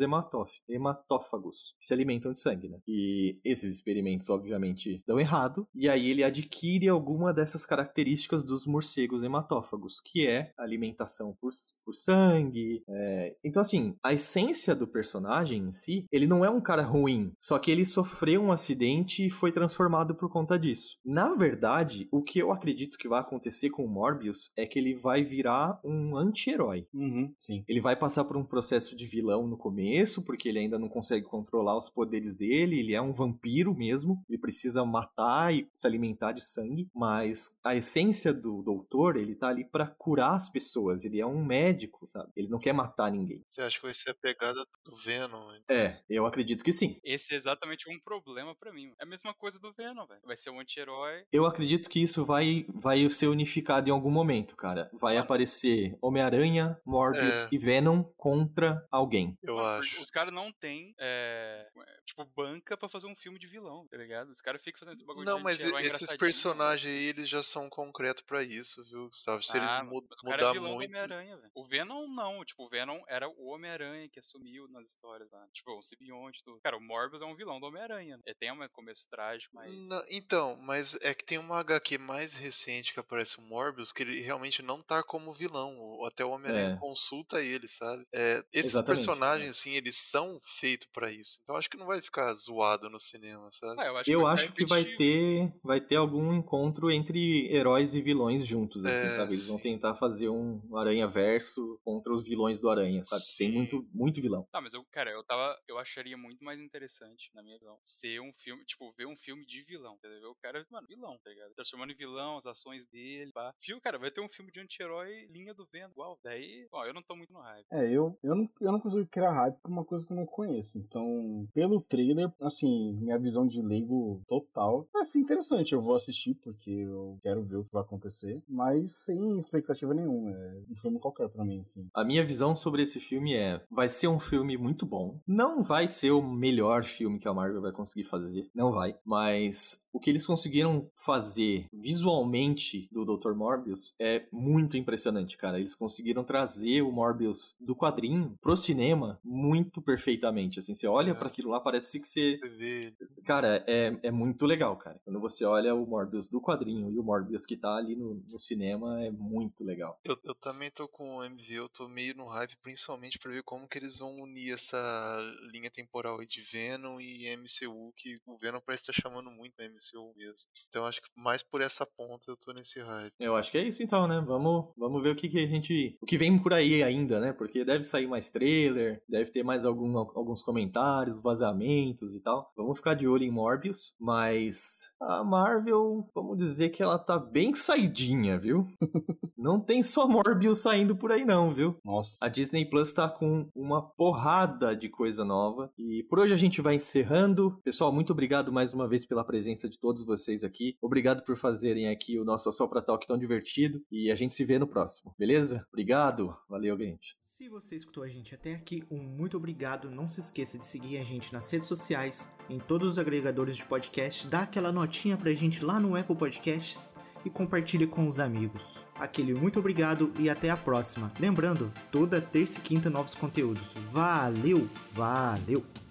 hematóf- hematófagos, que se alimentam de sangue, né? E esses experimentos, obviamente, dão errado, e aí ele adquire alguma dessas características dos morcegos hematófagos, que é a alimentação por, por sangue. é. Então, assim, a essência do personagem em si, ele não é um cara ruim, só que ele sofreu um acidente e foi transformado por conta disso. Na verdade, o que eu acredito que vai acontecer com o Morbius é que ele vai virar um anti-herói. Uhum, sim. Ele vai passar por um processo de vilão no começo, porque ele ainda não consegue controlar os poderes dele, ele é um vampiro mesmo, ele precisa matar e se alimentar de sangue, mas a essência do doutor, ele tá ali pra curar as pessoas, ele é um médico, sabe? Ele não quer matar ninguém. Você acha que vai ser a pegada do Venom? hein? É, eu acredito que sim. Esse é exatamente um problema pra mim. É a mesma coisa do Venom, velho. Vai ser um anti-herói. Eu acredito que isso vai, vai ser unificado em algum momento, cara. Vai aparecer Homem-Aranha, Morbius É. e Venom contra alguém. Eu porque acho. Os caras não têm, é, tipo, banca pra fazer um filme de vilão, tá ligado? Os caras ficam fazendo esse bagulho Não, de mas anti-herói esses engraçadinho. personagens aí, eles já são concretos pra isso, viu, Gustavo? Se eles Ah, mu- o cara é mudar vilão do muito. Homem-Aranha, velho. O Venom não, tipo, o Venom era o Homem-Aranha que assumiu nas histórias lá. Tipo, o simbionte, tudo. Cara, o Morbius é um vilão do Homem-Aranha. Ele tem um começo trágico, mas. Não, então, mas é que tem uma HQ mais recente que aparece o Morbius que ele realmente não tá como vilão. Até o Homem-Aranha É. consulta ele, sabe? É, esses Exatamente, personagens, assim, eles são feitos pra isso. Então acho que não vai ficar zoado no cinema, sabe? Ah, eu acho Eu que vai acho que vai ter, vai ter algum encontro entre heróis e vilões juntos, assim, É, sabe? Eles vão sim. tentar fazer um Aranha Verso contra os vilões do Aranha, sabe? Tem Sim. muito, muito vilão. Ah, mas eu, cara, eu tava. Eu acharia muito mais interessante, na minha visão, ser um filme, tipo, ver um filme de vilão. Entendeu? O cara, mano, vilão, tá ligado? Transformando em vilão, as ações dele, pá. Fio, cara, vai ter um filme de anti-herói linha do Venom, igual. Daí, ó, eu não tô muito no hype. É, eu, eu, não, eu não consigo criar hype por uma coisa que eu não conheço. Então, pelo trailer, assim, minha visão de leigo total vai ser interessante. Eu vou assistir porque eu quero ver o que vai acontecer, mas sem expectativa nenhuma. É um filme qualquer pra mim, assim. A minha visão sobre esse filme é: vai ser um filme muito bom. Não vai ser o melhor filme que a Marvel vai conseguir fazer, não vai. Mas o que eles conseguiram fazer visualmente do Dr. Morbius é muito impressionante, cara. Eles conseguiram trazer o Morbius do quadrinho pro cinema muito perfeitamente. Assim, você olha É. pra aquilo lá, parece que você. Vê Cara, é, é muito legal, cara. Quando você olha o Morbius do quadrinho e o Morbius que tá ali no, no cinema, é muito legal. Eu, eu também tô com o MV, eu tô meio no hype, principalmente pra ver como que eles vão unir essa linha temporal aí de Venom e MCU, que o Venom parece estar chamando muito a MCU mesmo. Então acho que mais por essa ponta eu tô nesse hype. Eu acho que é isso então, né? Vamos, vamos ver o que, que a gente. O que vem por aí ainda, né? Porque deve sair mais trailer, deve ter mais algum, alguns comentários, vazamentos e tal. Vamos ficar de olho em Morbius, mas a Marvel, vamos dizer que ela tá bem saidinha, viu? não tem só Morbius saindo por aí, não, viu? Nossa. A Disney Plus tá com uma porrada de coisa nova. E por hoje a gente vai encerrando. Pessoal, muito obrigado mais uma vez pela presença de todos vocês aqui. Obrigado por fazerem aqui o nosso Sopra Talk tão divertido. E a gente se vê no próximo, beleza? Obrigado. Valeu, gente. Se você escutou a gente até aqui, um muito obrigado. Não se esqueça de seguir a gente nas redes sociais, em todos os agregadores de podcast, dá aquela notinha pra gente lá no Apple Podcasts e compartilha com os amigos. Aquele muito obrigado e até a próxima. Lembrando, toda terça e quinta novos conteúdos. Valeu, valeu!